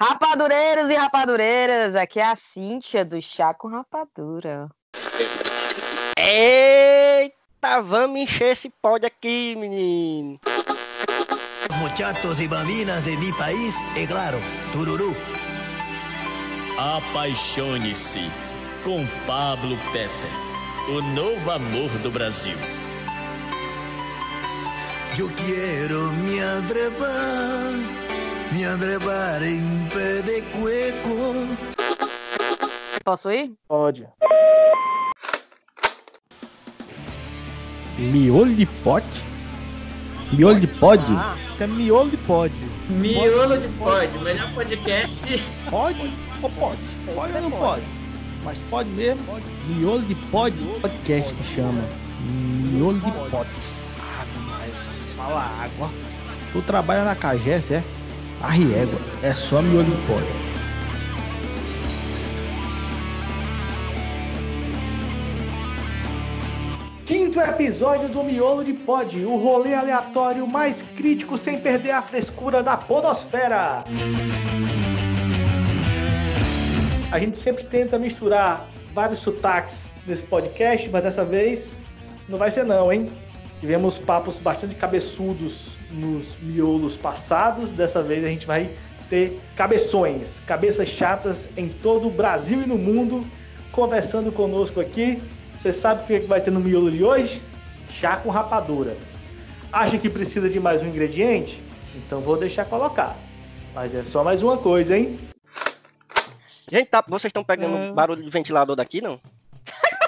Rapadureiros e rapadureiras, aqui é a Cíntia do Chá com Rapadura. Eita, vamos encher esse pódio aqui, menino. Muchachos y bambinas de mi país, é claro, tururu. Apaixone-se com Pablo Peter, o novo amor do Brasil. Yo quiero me atrepar, me atrepar em pé de cueco. Posso ir? Pode. Miolo de pote? Miolo de pod? Ah, É miolo de pod. Miolo de pod, melhor podcast. Pode ou pode? Pode ou ser não pode? Mas pode mesmo? Miolo de pod? Podcast que chama. Miolo de pote. Ave Maria, só fala água. Tu trabalha na Cagés, é? Arriégua. É só pod. Quinto episódio do Miolo de Pod, o rolê aleatório mais crítico sem perder a frescura da podosfera. A gente sempre tenta misturar vários sotaques nesse podcast, mas dessa vez não vai ser não, hein? Tivemos papos bastante cabeçudos nos miolos passados, dessa vez a gente vai ter cabeções, cabeças chatas em todo o Brasil e no mundo, conversando conosco aqui. Você sabe o que vai ter no miolo de hoje? Chá com rapadura. Acha que precisa de mais um ingrediente? Então vou deixar colocar. Mas é só mais uma coisa, hein? Gente, tá, vocês estão pegando É. barulho de ventilador daqui, não?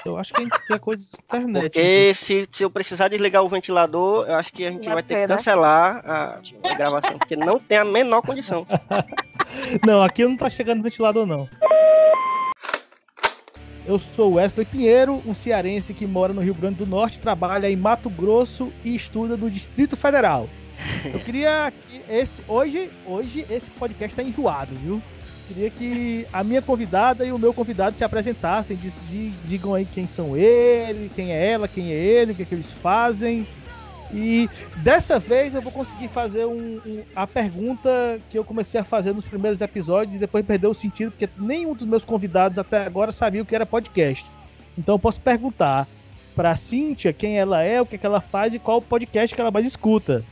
Eu acho que a gente tem coisa de internet. Porque se, se eu precisar desligar o ventilador, eu acho que a gente Vai vai ter que né? cancelar a, a gravação, porque não tem a menor condição. Não, aqui não tá chegando ventilador, não. Eu sou Wesley Pinheiro, um cearense que mora no Rio Grande do Norte, trabalha em Mato Grosso e estuda no Distrito Federal. Eu queria que esse hoje, hoje esse podcast tá enjoado, viu? Queria que a minha convidada e o meu convidado se apresentassem, digam aí quem são ele, quem é ela, quem é ele, o que, é que eles fazem. E dessa vez eu vou conseguir fazer um- um- a pergunta que eu comecei a fazer nos primeiros episódios e depois perdeu o sentido, porque nenhum dos meus convidados até agora sabia o que era podcast. Então eu posso perguntar pra Cíntia quem ela é, o que, é que ela faz e qual podcast que ela mais escuta.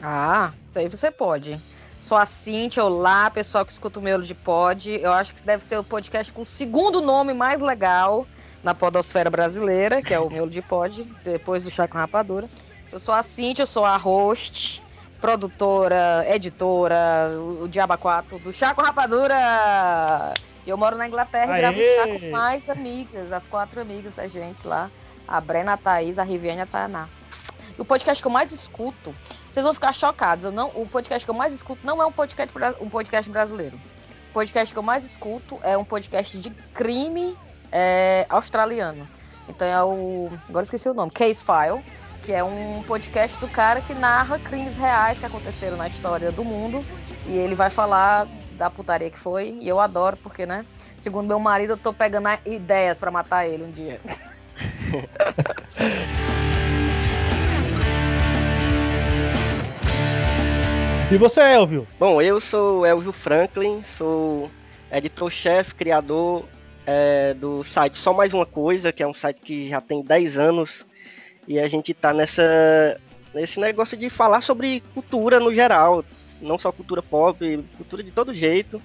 Ah, aí você pode. Sou a Cintia, olá, pessoal que escuta o Miolo de Pod. Eu acho que deve ser o podcast com o segundo nome mais legal na podosfera brasileira, que é o Miolo de Pod, depois do Chá com Rapadura. Eu sou a Cintia, eu sou a host, produtora, editora, o, o Diaba 4 do Chá com Rapadura. Eu moro na Inglaterra e gravo Aê! chá com mais amigas, as quatro amigas da gente lá. A Brena, a Thaís, a Riviane e a Tainá. O podcast que eu mais escuto vocês vão ficar chocados. Eu não, o podcast que eu mais escuto não é um podcast, um podcast brasileiro. O podcast que eu mais escuto é um podcast de crime é, australiano. Então é o. Agora esqueci o nome. Case File. Que é um podcast do cara que narra crimes reais que aconteceram na história do mundo. E ele vai falar da putaria que foi. E eu adoro, porque, né? Segundo meu marido, eu tô pegando ideias pra matar ele um dia. E você, Elvio? Bom, eu sou Elvio Franklin, sou editor-chefe, criador é, do site Só Mais Uma Coisa, que é um site que já tem 10 anos e a gente tá nessa, nesse negócio de falar sobre cultura no geral, não só cultura pop, cultura de todo jeito,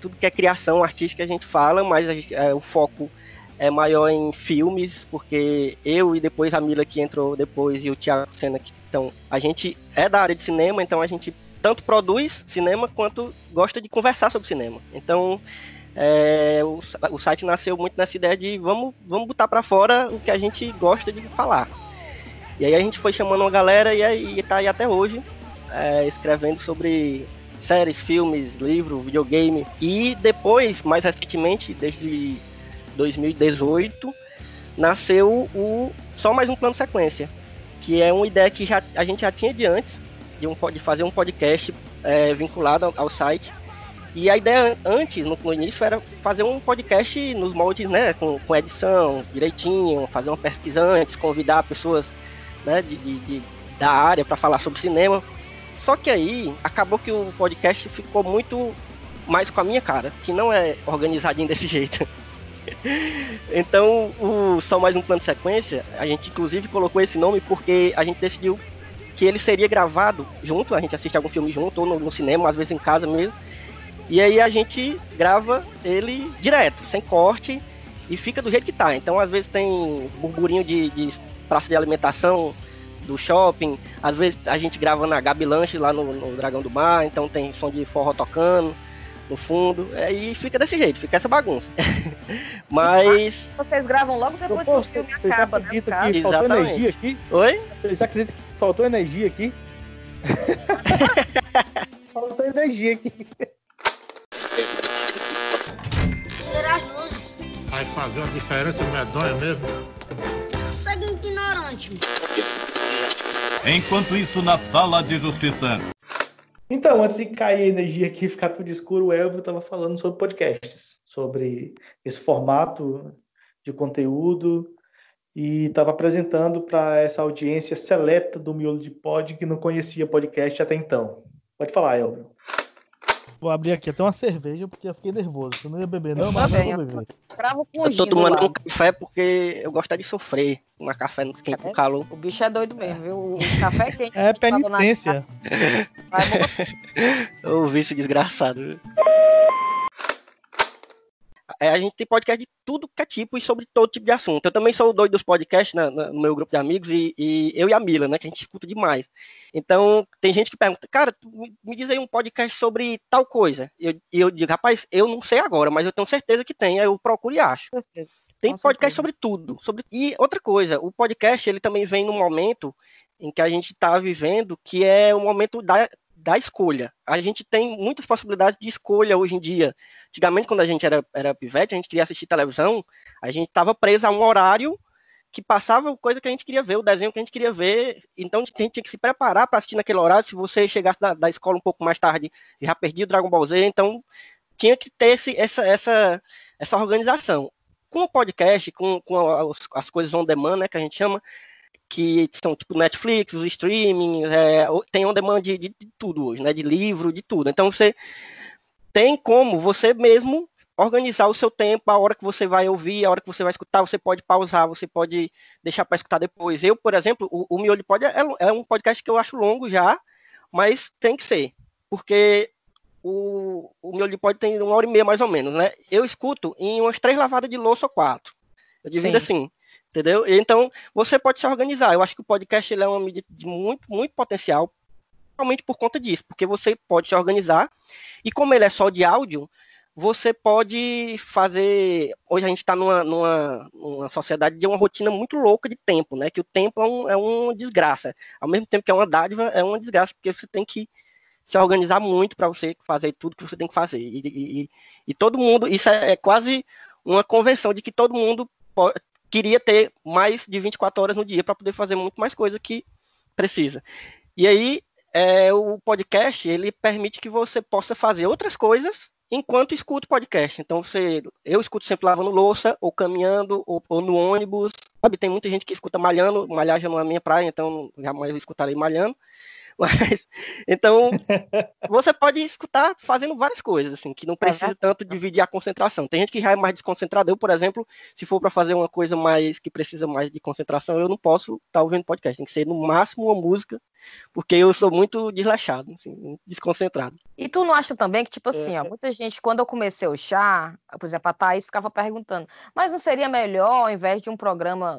tudo que é criação artística a gente fala, mas gente- é, o foco é maior em filmes, porque eu e depois a Mila que entrou depois e o Thiago Senna que então a gente é da área de cinema, então a gente tanto produz cinema quanto gosta de conversar sobre cinema. Então, é, o, o site nasceu muito nessa ideia de vamos, vamos botar para fora o que a gente gosta de falar. E aí a gente foi chamando uma galera e aí tá aí até hoje, é, escrevendo sobre séries, filmes, livro, videogame. E depois, mais recentemente, desde 2018, nasceu o Só Mais Um Plano Sequência, que é uma ideia que já, a gente já tinha de antes, de, um, de fazer um podcast é, vinculado ao, site. E a ideia antes, no, no, início, era fazer um podcast nos moldes, né, com, com edição direitinho, fazer uma pesquisa antes, convidar pessoas né, de, de da área para falar sobre cinema. Só que aí acabou que o podcast ficou muito mais com a minha cara, que não é organizadinho desse jeito. então, o Só Mais Um Plano de Sequência, a gente inclusive colocou esse nome porque a gente decidiu que ele seria gravado junto, a gente assiste algum filme junto, ou no, no cinema, às vezes em casa mesmo. E aí a gente grava ele direto, sem corte, e fica do jeito que tá. Então, às vezes tem burburinho de, de praça de alimentação do shopping, às vezes a gente grava na Gabi Lanche lá no, no Dragão do Mar, então tem som de forró tocando no fundo, é, e fica desse jeito, fica essa bagunça. Mas. Vocês gravam logo depois que o filme acaba, né? que faltou Exatamente. energia aqui? Oi? Vocês acreditam que faltou energia aqui? faltou energia aqui. Acender as luzes. Vai fazer uma diferença medonha mesmo. Segue ignorante. Enquanto isso, na sala de justiça. Então, antes de cair a energia aqui e ficar tudo escuro, o Elvio estava falando sobre podcasts, sobre esse formato de conteúdo e estava apresentando para essa audiência seleta do Miolo de Pod que não conhecia podcast até então. Pode falar, Elvio. Vou abrir aqui até uma cerveja porque eu fiquei nervoso. Eu não ia beber, não, Eu mas também, eu vou beber. Cravo com Eu tô tomando um café porque eu gosto de sofrer. Uma café no quente com calor. O bicho é doido mesmo, viu? O café quente. É tava na- penitência. Vai. Ô, vício desgraçado. viu? É, a gente tem podcast de tudo que é tipo e sobre todo tipo de assunto. Eu também sou o doido dos podcasts na- na- no meu grupo de amigos e, e eu e a Mila, né? Que a gente escuta demais. Então, tem gente que pergunta, cara, me, me diz aí um podcast sobre tal coisa. E eu, eu digo, rapaz, eu não sei agora, mas eu tenho certeza que tem. Aí eu procuro e acho. Tem podcast sobre tudo. Sobre... E outra coisa, o podcast ele também vem num momento em que a gente está vivendo, que é o momento da, da escolha. A gente tem muitas possibilidades de escolha hoje em dia. Antigamente, quando a gente era, era pivete, a gente queria assistir televisão, a gente estava preso a um horário que passava coisa que a gente queria ver, o desenho que a gente queria ver. Então a gente tinha que se preparar para assistir naquele horário. Se você chegasse da, da escola um pouco mais tarde, já perdia o Dragon Ball Z, então tinha que ter esse, essa, essa, essa organização. Com o podcast, com, com as, as coisas on demand, né, que a gente chama, que são tipo Netflix, os streaming, é, tem on demand de, de, de tudo hoje, né? De livro, de tudo. Então você tem como você mesmo organizar o seu tempo, a hora que você vai ouvir, a hora que você vai escutar, você pode pausar, você pode deixar para escutar depois. Eu, por exemplo, o, o Miolho Pod é, é um podcast que eu acho longo já, mas tem que ser, porque o, o Miolho Pod tem uma hora e meia mais ou menos, né? Eu escuto em umas três lavadas de louça ou quatro. Eu divido Sim. assim, entendeu? Então, você pode se organizar. Eu acho que o podcast é uma mídia de muito, muito potencial, principalmente por conta disso, porque você pode se organizar, e como ele é só de áudio, você pode fazer. Hoje a gente está numa, numa, numa sociedade de uma rotina muito louca de tempo, né? Que o tempo é, um, é uma desgraça. Ao mesmo tempo que é uma dádiva, é uma desgraça, porque você tem que se organizar muito para você fazer tudo que você tem que fazer. E, e- e- todo mundo, isso é, é quase uma convenção de que todo mundo queria ter mais de 24 horas no dia para poder fazer muito mais coisa que precisa. E aí, é, o podcast, ele permite que você possa fazer outras coisas enquanto escuta o podcast. Então, você, eu escuto sempre lavando louça, ou caminhando, ou, ou no ônibus. Sabe, tem muita gente que escuta malhando, malhar já não é minha praia, então jamais eu escutarei malhando. Mas, então, você pode escutar fazendo várias coisas, assim, que não precisa tanto dividir a concentração. Tem gente que já é mais desconcentrada. Eu, por exemplo, se for para fazer uma coisa mais que precisa mais de concentração, eu não posso estar ouvindo podcast. Tem que ser no máximo uma música, porque eu sou muito desleixado, assim, desconcentrado. E tu não acha também que, tipo assim, ó, muita gente, quando eu comecei o chá, por exemplo, a Thaís ficava perguntando, mas não seria melhor, ao invés de um programa,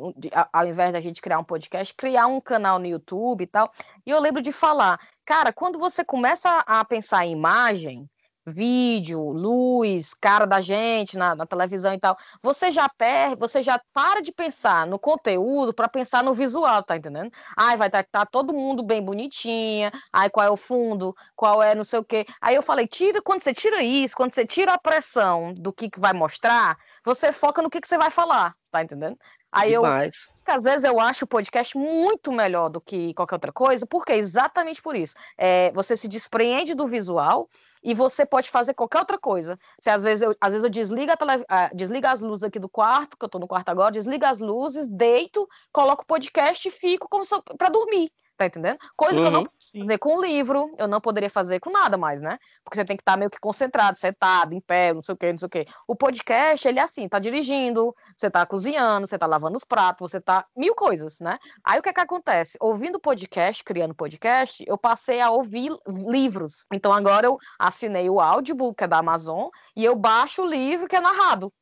ao invés da gente criar um podcast, criar um canal no YouTube e tal? E eu lembro de falar, cara, quando você começa a pensar em imagem, vídeo, luz, cara da gente na, na televisão e tal, você já perde, você já para de pensar no conteúdo para pensar no visual, tá entendendo? Ai, vai estar tá, todo mundo bem bonitinha, ai, qual é o fundo, qual é não sei o quê. Aí eu falei, tira, quando você tira isso, quando você tira a pressão do que, que vai mostrar, você foca no que, que você vai falar, tá entendendo? Aí eu, Demais. às vezes eu acho o podcast muito melhor do que qualquer outra coisa, porque exatamente por isso. É, você se despreende do visual e você pode fazer qualquer outra coisa. Se às vezes eu, às vezes eu desligo, tele, as luzes aqui do quarto, que eu tô no quarto agora, desligo as luzes, deito, coloco o podcast e fico como para dormir. Tá entendendo? Coisa que eu não Uhum. posso fazer com livro, eu não poderia fazer com nada mais, né? Porque você tem que estar meio que concentrado, sentado, em pé, não sei o que, não sei o que. O podcast, ele é assim, tá dirigindo, você tá cozinhando, você tá lavando os pratos, você tá mil coisas, né? Aí o que é que acontece? Ouvindo podcast, criando podcast, eu passei a ouvir livros. Então agora eu assinei o audiobook, que é da Amazon, e eu baixo o livro que é narrado.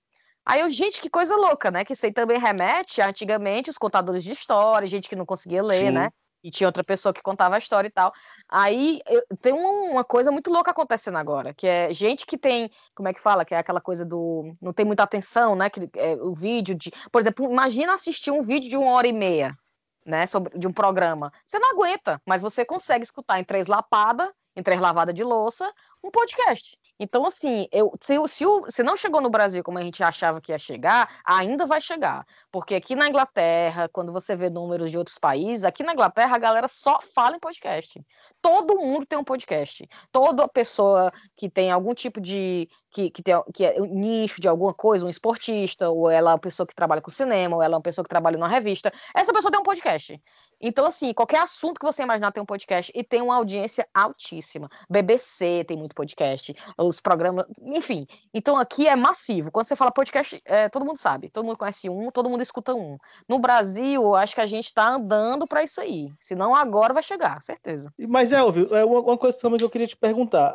Aí eu, gente, que coisa louca, né? Que isso aí também remete a antigamente os contadores de história, gente que não conseguia ler, Sim. né? E tinha outra pessoa que contava a história e tal. Aí eu- tem um- uma coisa muito louca acontecendo agora, que é gente que tem, como é que fala? Que é aquela coisa do. Não tem muita atenção, né? Que é o vídeo de. Por exemplo, imagina assistir um vídeo de uma hora e meia, né? Sobre, de um programa. Você não aguenta, mas você consegue escutar em três lapadas, em três lavadas de louça, um podcast. Então, assim, eu, se, se, se não chegou no Brasil como a gente achava que ia chegar, ainda vai chegar. Porque aqui na Inglaterra, quando você vê números de outros países, aqui na Inglaterra a galera só fala em podcast. Todo mundo tem um podcast. Toda pessoa que tem algum tipo de. que, que, tem, que é um nicho de alguma coisa, um esportista, ou ela é uma pessoa que trabalha com cinema, ou ela é uma pessoa que trabalha numa revista, essa pessoa tem um podcast. Então, assim, qualquer assunto que você imaginar tem um podcast e tem uma audiência altíssima. BBC tem muito podcast, os programas, enfim. Então aqui é massivo. Quando você fala podcast, é, todo mundo sabe, todo mundo conhece um, todo mundo escuta um. No Brasil, acho que a gente tá andando para isso aí. Senão agora vai chegar, certeza. Mas, Elvio, é uma, uma coisa também que eu queria te perguntar.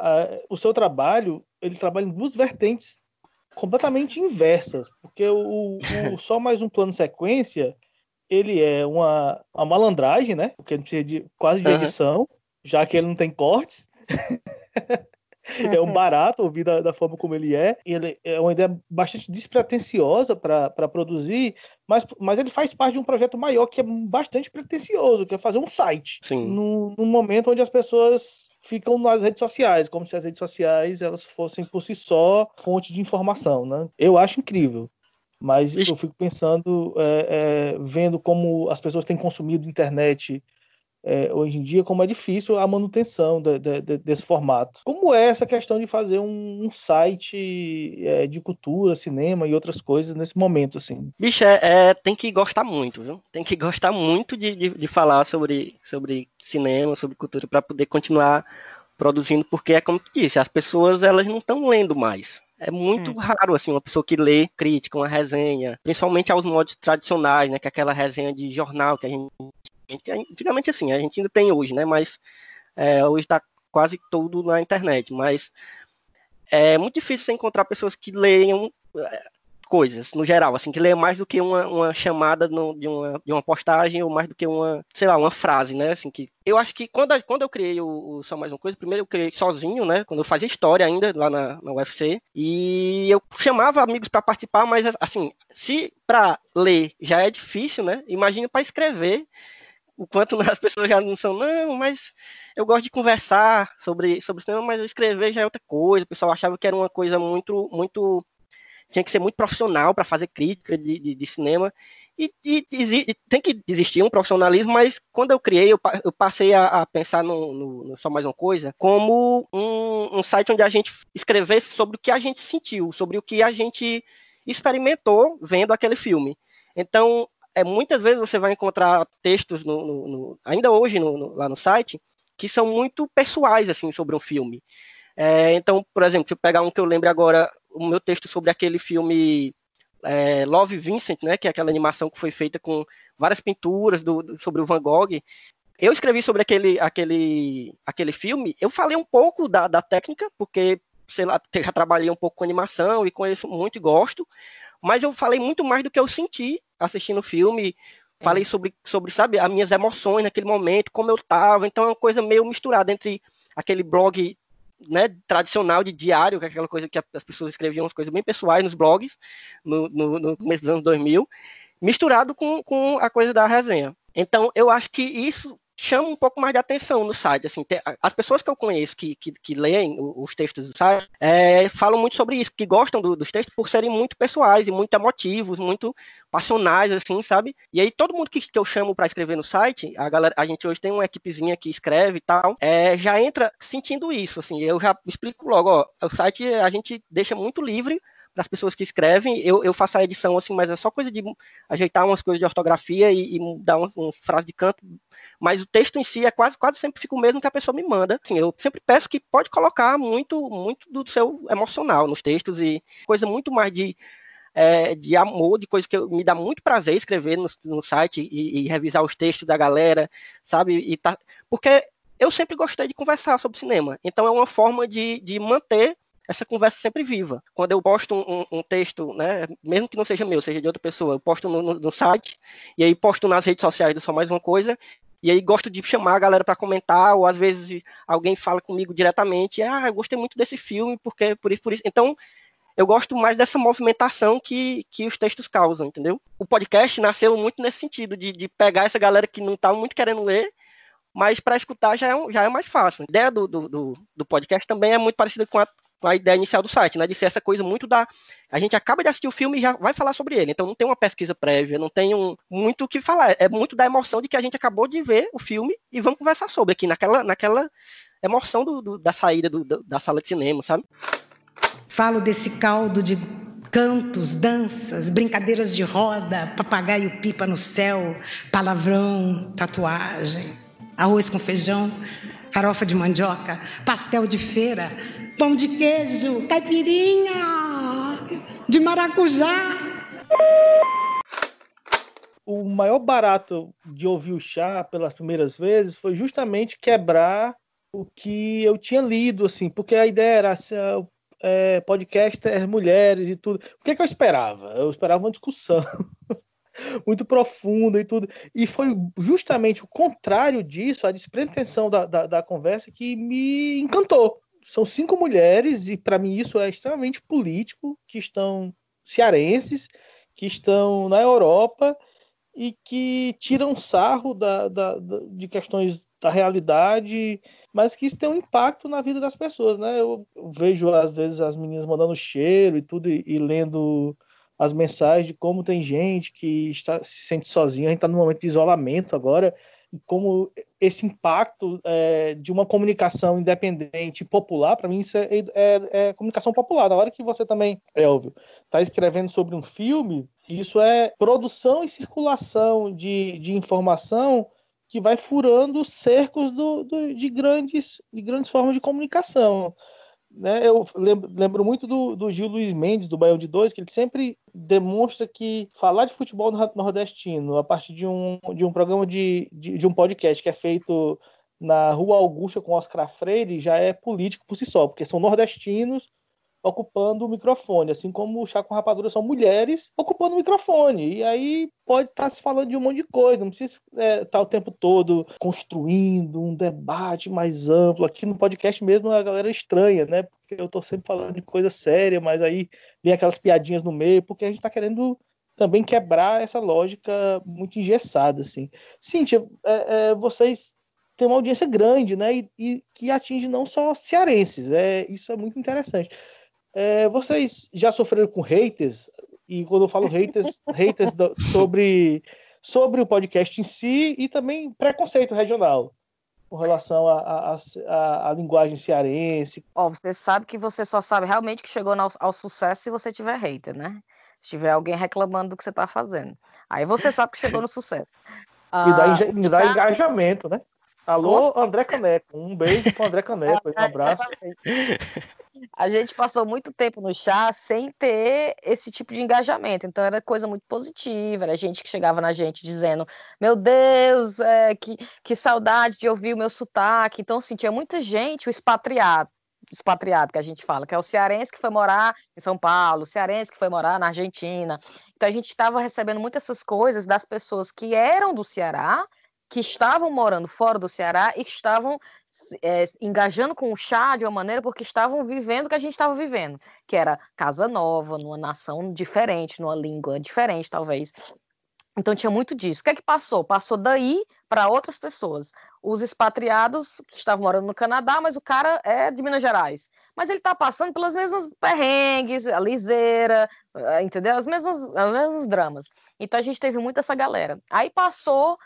O seu trabalho, ele trabalha em duas vertentes completamente inversas, porque o, o Só Mais Um Plano Sequência, ele é uma, uma malandragem, né? Porque ele precisa de, quase de edição, já que ele não tem cortes. é um barato ouvir da, da forma como ele é. E ele é uma ideia bastante despretensiosa para produzir, mas, mas ele faz parte de um projeto maior que é bastante pretensioso, que é fazer um site. Sim. Num, num momento onde as pessoas ficam nas redes sociais, como se as redes sociais elas fossem por si só fonte de informação, né? Eu acho incrível. Mas eu fico pensando, é, é, vendo como as pessoas têm consumido internet é, hoje em dia, como é difícil a manutenção de, de, de, desse formato. Como é essa questão de fazer um, um site é, de cultura, cinema e outras coisas nesse momento, assim? Bicho, é, é, tem que gostar muito, viu? Tem que gostar muito de, de, de falar sobre, sobre cinema, sobre cultura, para poder continuar produzindo, porque é como tu disse, as pessoas elas não estão lendo mais. É muito hum. raro, assim, uma pessoa que lê crítica, uma resenha, principalmente aos modos tradicionais, né? Que é aquela resenha de jornal que a gente antigamente assim, a gente ainda tem hoje, né? Mas é, hoje está quase tudo na internet. Mas é muito difícil você encontrar pessoas que leiam é, coisas, no geral, assim, que leiam mais do que uma, uma chamada no, de, uma, de uma postagem ou mais do que uma, sei lá, uma frase, né? Assim, que eu acho que quando, quando eu criei o, o Só Mais Uma Coisa, primeiro eu criei sozinho, né? Quando eu fazia história ainda lá na, na UFC, e eu chamava amigos para participar, mas assim, se para ler já é difícil, né? Imagina para escrever o quanto as pessoas já não são, não, mas eu gosto de conversar sobre, sobre cinema, mas escrever já é outra coisa. O pessoal achava que era uma coisa muito, muito tinha que ser muito profissional para fazer crítica de, de, de cinema. E, e, e, tem que existir um profissionalismo, mas quando eu criei, eu, eu passei a, a pensar no, no, no, Só Mais Uma Coisa como um, um site onde a gente escrevesse sobre o que a gente sentiu, sobre o que a gente experimentou vendo aquele filme. Então, é, muitas vezes você vai encontrar textos, no, no, no ainda hoje no, lá no site, que são muito pessoais assim sobre um filme. É, então, por exemplo, se eu pegar um que eu lembro agora, o meu texto sobre aquele filme é, Love Vincent, né, que é aquela animação que foi feita com várias pinturas do, do, sobre o Van Gogh. Eu escrevi sobre aquele, aquele, aquele filme, eu falei um pouco da, da técnica, porque, sei lá, já trabalhei um pouco com animação e conheço muito e gosto, mas eu falei muito mais do que eu senti assistindo o filme, falei sobre, sobre, sabe, as minhas emoções naquele momento, como eu tava, então é uma coisa meio misturada entre aquele blog né, tradicional de diário, que é aquela coisa que as pessoas escreviam, as coisas bem pessoais nos blogs, no, no, no começo dos anos 2000, misturado com, com a coisa da resenha. Então, eu acho que isso chama um pouco mais de atenção no site. Assim, as pessoas que eu conheço que, que, que leem os textos do site é, falam muito sobre isso, que gostam do, dos textos por serem muito pessoais e muito emotivos, muito passionais, assim, sabe? E aí todo mundo que, que eu chamo para escrever no site, a galera, a gente hoje tem uma equipezinha que escreve e tal, é, já entra sentindo isso, assim. Eu já explico logo, ó, o site a gente deixa muito livre para as pessoas que escrevem, eu, eu faço a edição assim, mas é só coisa de ajeitar umas coisas de ortografia e, e mudar umas, umas frases de canto mas o texto em si é quase, quase sempre fica o mesmo que a pessoa me manda. Assim, eu sempre peço que pode colocar muito, muito do seu emocional nos textos e coisa muito mais de é, de amor, de coisa que eu, me dá muito prazer escrever no, no site e, e, revisar os textos da galera, sabe? E tá, porque eu sempre gostei de conversar sobre cinema. Então é uma forma de, de manter essa conversa sempre viva. Quando eu posto um, um, texto, né, mesmo que não seja meu, seja de outra pessoa, eu posto no, no, no site, e aí posto nas redes sociais do Só Mais Uma Coisa, e aí gosto de chamar a galera para comentar, ou às vezes alguém fala comigo diretamente, ah, eu gostei muito desse filme, porque por isso, por isso. Então, eu gosto mais dessa movimentação que, que os textos causam, entendeu? O podcast nasceu muito nesse sentido, de, de pegar essa galera que não está muito querendo ler, mas para escutar já é, já é mais fácil. A ideia do, do, do, podcast também é muito parecida com a, a ideia inicial do site, né? De ser essa coisa muito da. A gente acaba de assistir o filme e já vai falar sobre ele. Então não tem uma pesquisa prévia, não tem um, muito o que falar. É muito da emoção de que a gente acabou de ver o filme e vamos conversar sobre aqui, naquela, naquela emoção do, do da saída do, da sala de cinema, sabe? Falo desse caldo de cantos, danças, brincadeiras de roda, papagaio pipa no céu, palavrão, tatuagem, arroz com feijão, farofa de mandioca, pastel de feira, pão de queijo, caipirinha de maracujá. O maior barato de ouvir o chá pelas primeiras vezes foi justamente quebrar o que eu tinha lido, assim, porque a ideia era assim, é, podcasters mulheres e tudo. O que, é que eu esperava? Eu esperava uma discussão muito profunda e tudo. E foi justamente o contrário disso, a despretensão da, da, da conversa, que me encantou. São cinco mulheres, e para mim isso é extremamente político, que estão cearenses, que estão na Europa e que tiram sarro da, da, da de questões da realidade mas que isso tem um impacto na vida das pessoas, né? Eu vejo às vezes as meninas mandando cheiro e tudo e, e lendo as mensagens de como tem gente que está se sente sozinha, a gente está num momento de isolamento agora, e como esse impacto é, de uma comunicação independente popular, para mim isso é, é, é, comunicação popular. Na hora que você também, Elvio, está escrevendo sobre um filme, isso é produção e circulação de, de informação que vai furando cercos do, do, de, grandes, de grandes formas de comunicação. Né? Eu lembro, lembro muito do, do, Gil Luiz Mendes, do Baião de Dois, que ele sempre demonstra que falar de futebol nordestino a partir de um, de um programa de, de, de um podcast que é feito na Rua Augusta com Oscar Freire já é político por si só, porque são nordestinos ocupando o microfone, assim como o Chá com Rapadura são mulheres ocupando o microfone. E aí pode estar se falando de um monte de coisa, não precisa estar é, tá o tempo todo construindo um debate mais amplo. Aqui no podcast mesmo a galera estranha, né? Porque eu estou sempre falando de coisa séria, mas aí vem aquelas piadinhas no meio, porque a gente está querendo também quebrar essa lógica muito engessada, assim. Cíntia, é, é, vocês têm uma audiência grande, né? E, e, que atinge não só cearenses. É, isso é muito interessante. É, vocês já sofreram com haters? E quando eu falo haters, haters do, sobre, sobre o podcast em si e também preconceito regional com relação à linguagem cearense. Ó, você sabe que você só sabe realmente que chegou ao, ao, sucesso se você tiver hater, né? Se tiver alguém reclamando do que você está fazendo. Aí você sabe que chegou no sucesso. Me dá, ah, me dá engajamento, né? Alô, André Caneco. Um beijo para André Caneco. Um abraço. a gente passou muito tempo no chá sem ter esse tipo de engajamento. Então era coisa muito positiva. Era gente que chegava na gente dizendo: Meu Deus, é, que, que saudade de ouvir o meu sotaque. Então, assim, tinha muita gente, o expatriado. Expatriado que a gente fala, que é o cearense que foi morar em São Paulo, o cearense que foi morar na Argentina. Então a gente estava recebendo muitas essas coisas das pessoas que eram do Ceará, que estavam morando fora do Ceará e que estavam é, engajando com o chá de uma maneira porque estavam vivendo o que a gente estava vivendo, que era casa nova, numa nação diferente, numa língua diferente, talvez. Então tinha muito disso. O que é que passou? Passou daí para outras pessoas. Os expatriados que estavam morando no Canadá, mas o cara é de Minas Gerais. Mas ele está passando pelas mesmas perrengues, a liseira, eh, entendeu? As mesmas, os mesmos dramas. Então a gente teve muito essa galera. Aí passou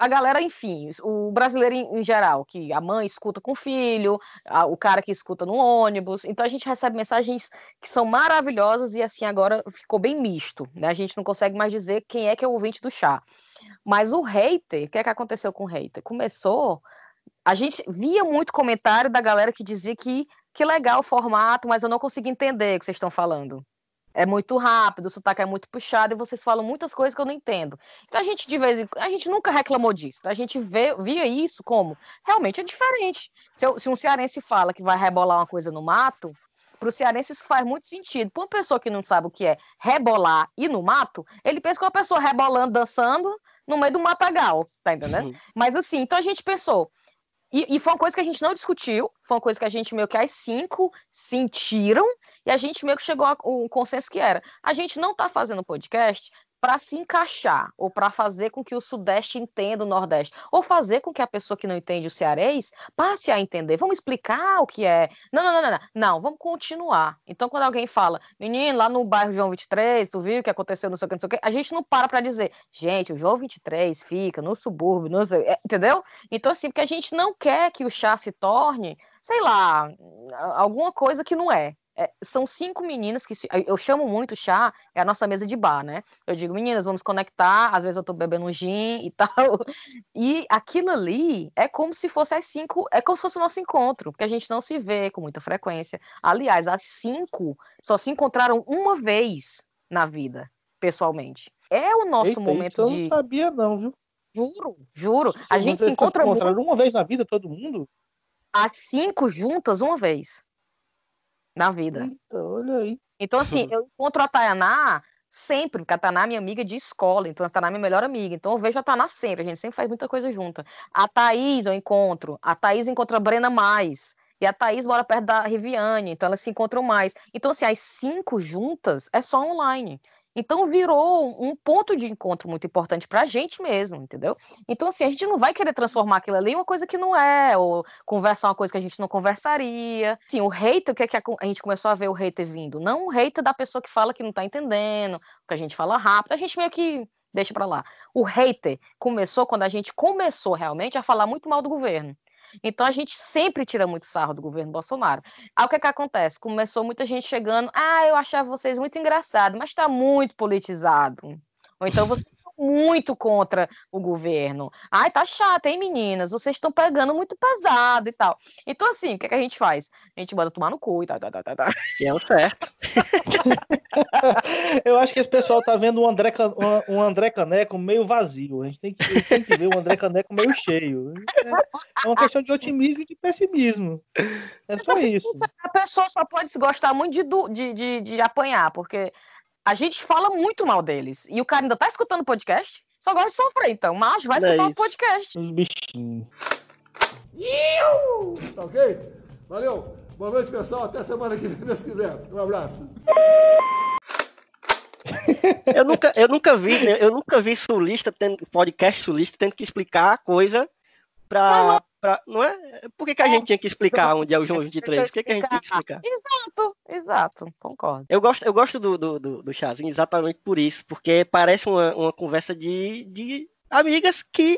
a galera, enfim, o brasileiro em, geral, que a mãe escuta com o filho, a, o cara que escuta no ônibus. Então a gente recebe mensagens que são maravilhosas e assim agora ficou bem misto, né? A gente não consegue mais dizer quem é que é o ouvinte do chá. Mas o hater, o que é que aconteceu com o hater? Começou. A gente via muito comentário da galera que dizia que que legal o formato, mas eu não consigo entender o que vocês estão falando. É muito rápido, o sotaque é muito puxado e vocês falam muitas coisas que eu não entendo. Então a gente de vez em a gente nunca reclamou disso. A gente vê, via isso como realmente é diferente. Se, eu, se um cearense fala que vai rebolar uma coisa no mato, para o cearense isso faz muito sentido. Para uma pessoa que não sabe o que é rebolar e no mato, ele pensa que é uma pessoa rebolando, dançando no meio do matagal, tá entendendo? Uhum. Mas assim, então a gente pensou, e, e, foi uma coisa que a gente não discutiu, foi uma coisa que a gente meio que as cinco sentiram, e a gente meio que chegou a um consenso que era: a gente não está fazendo podcast para se encaixar, ou para fazer com que o Sudeste entenda o Nordeste, ou fazer com que a pessoa que não entende o cearês passe a entender. Vamos explicar o que é. Não, não, não, não, não. Vamos continuar. Então, quando alguém fala, menino, lá no bairro João 23, tu viu o que aconteceu, não sei o que, não sei o que, a gente não para para dizer, gente, o João 23 fica no subúrbio, é, entendeu? Então, assim, porque a gente não quer que o chá se torne, sei lá, alguma coisa que não é é, são cinco meninas que se, eu chamo muito chá, é a nossa mesa de bar, né? Eu digo, meninas, vamos conectar, às vezes eu tô bebendo um gin e tal. E aquilo ali é como se fosse as cinco, é como se fosse o nosso encontro, porque a gente não se vê com muita frequência. Aliás, as cinco só se encontraram uma vez na vida, pessoalmente. É o nosso Eita, momento isso eu de. não sabia, não, viu? Juro, juro. a gente se encontra se encontraram uma vez na vida, todo mundo? As cinco juntas uma vez na vida. Eita, olha aí. Então, assim, eu encontro a Tayaná sempre, porque a Tayaná é minha amiga de escola, então a Tayaná é minha melhor amiga. Então eu vejo a Tayaná sempre, a gente sempre faz muita coisa junta. A Thaís eu encontro, a Thaís encontra a Brena mais. E a Thaís mora perto da Riviane, então elas se encontram mais. Então, assim, as cinco juntas é só online. Então virou um ponto de encontro muito importante para a gente mesmo, entendeu? Então, assim, a gente não vai querer transformar aquilo ali em uma coisa que não é, ou conversar uma coisa que a gente não conversaria. Sim, o hater, o que, é que a gente começou a ver o hater vindo? Não o hater da pessoa que fala que não está entendendo, que a gente fala rápido, a gente meio que deixa para lá. O hater começou quando a gente começou realmente a falar muito mal do governo. Então a gente sempre tira muito sarro do governo Bolsonaro. Aí o que, é que acontece? Começou muita gente chegando, ah, eu achava vocês muito engraçados, mas está muito politizado. Ou então vocês são muito contra o governo. Ai, tá chato, hein, meninas? Vocês estão pegando muito pesado e tal. Então, assim, o que, é que a gente faz? A gente manda tomar no cu e tal, tal, tal, tal. E é o certo. Eu acho que esse pessoal tá vendo um André, um André Caneco meio vazio. A gente tem que, tem que ver o André Caneco meio cheio. É uma questão de otimismo e de pessimismo. É só isso. A pessoa só pode se gostar muito de, de, de, de apanhar, porque a gente fala muito mal deles. E o cara ainda tá escutando o podcast, só gosta de sofrer, então. Mas vai escutar o um podcast. Os bichinhos. Tá ok? Valeu. Boa noite, pessoal. Até semana que vem, se Deus quiser. Um abraço. eu nunca, eu nunca vi, eu nunca vi sulista tendo podcast sulista tendo que explicar a coisa para Pra, não é? Por que, que a gente tinha que explicar onde é o João 23? Por que, que a gente tinha que explicar? Exato, exato, concordo. Eu gosto, eu gosto do, do, do, do Chazinho exatamente por isso, porque parece uma, uma conversa de, de amigas que,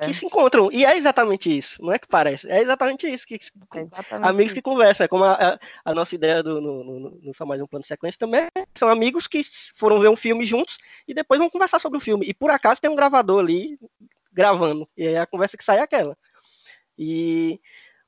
que é. se encontram. E é exatamente isso, não é que parece, é exatamente isso. Que, é exatamente amigos isso. que conversam. É como a, a, a, nossa ideia do, no, no, no Só Mais Um Plano de Sequência também são amigos que foram ver um filme juntos e depois vão conversar sobre o filme. E por acaso tem um gravador ali gravando. E aí a conversa que sai é aquela. E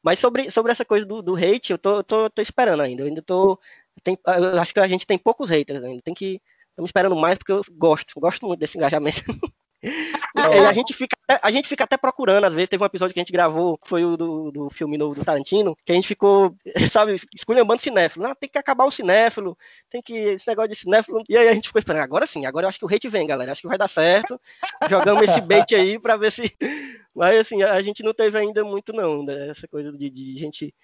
mas sobre, sobre essa coisa do, do hate, eu tô, tô, tô esperando ainda. Eu ainda tô. Tem, eu acho que a gente tem poucos haters ainda. Tem que. Estamos esperando mais porque eu gosto, gosto muito desse engajamento. É, a, gente fica a gente fica até procurando, às vezes, teve um episódio que a gente gravou, foi o do, do filme novo do Tarantino, que a gente ficou, sabe, escolhendo cinéfilo. Tem que acabar o cinéfilo, tem que. Esse negócio de cinéfilo. E aí a gente ficou esperando, agora sim, agora eu acho que o hate vem, galera. Acho que vai dar certo. Jogamos esse bait aí pra ver se. Mas assim, a gente não teve ainda muito, não, dessa coisa de, de gente.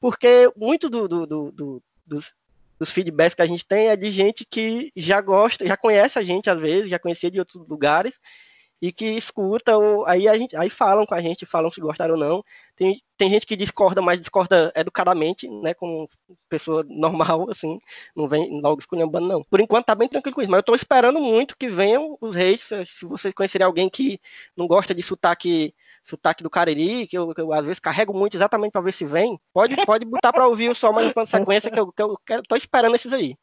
Porque muito do, do, do, do dos, dos feedbacks que a gente tem é de gente que já gosta, já conhece a gente às vezes, já conhecia de outros lugares e que escuta, aí, a gente, aí falam com a gente, falam se gostaram ou não. Tem, tem gente que discorda, mas discorda educadamente, né, como pessoa normal, assim, não vem logo esculhambando, não. Por enquanto tá bem tranquilo com isso, mas eu tô esperando muito que venham os reis, se vocês conhecerem alguém que não gosta de sotaque sotaque do Cariri, que eu, que eu às vezes carrego muito exatamente para ver se vem, pode, pode botar para ouvir o Sol mais uma sequência, que eu, que eu quero, tô esperando esses aí.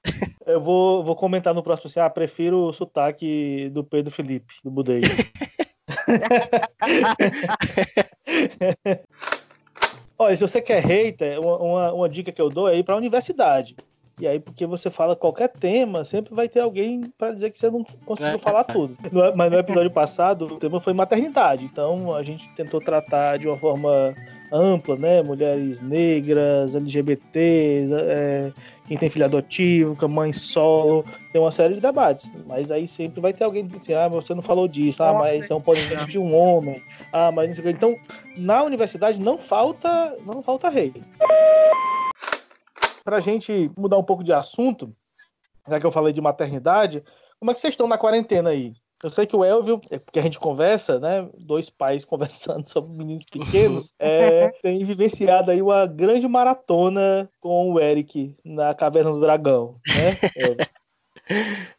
Eu vou, vou comentar no próximo assim, ah, prefiro o sotaque do Pedro Felipe, do Budei. Olha, se você quer hater, uma, uma, uma dica que eu dou é ir para a universidade. E aí, porque você fala qualquer tema, sempre vai ter alguém para dizer que você não conseguiu é. falar tudo. No, mas no episódio passado, o tema foi maternidade. Então, a gente tentou tratar de uma forma ampla, né? Mulheres negras, LGBTs, é, quem tem filho adotivo, com mãe solo, tem uma série de debates. Mas aí sempre vai ter alguém dizendo assim, ah, você não falou disso, ah, mas é um podcast de um homem, ah, mas não sei o que. Então, na universidade não falta, não falta rei. Pra gente mudar um pouco de assunto, já que eu falei de maternidade, como é que vocês estão na quarentena aí? Eu sei que o Elvio, é porque a gente conversa, né? Dois pais conversando sobre meninos pequenos, é, tem vivenciado aí uma grande maratona com o Eric na Caverna do Dragão, né?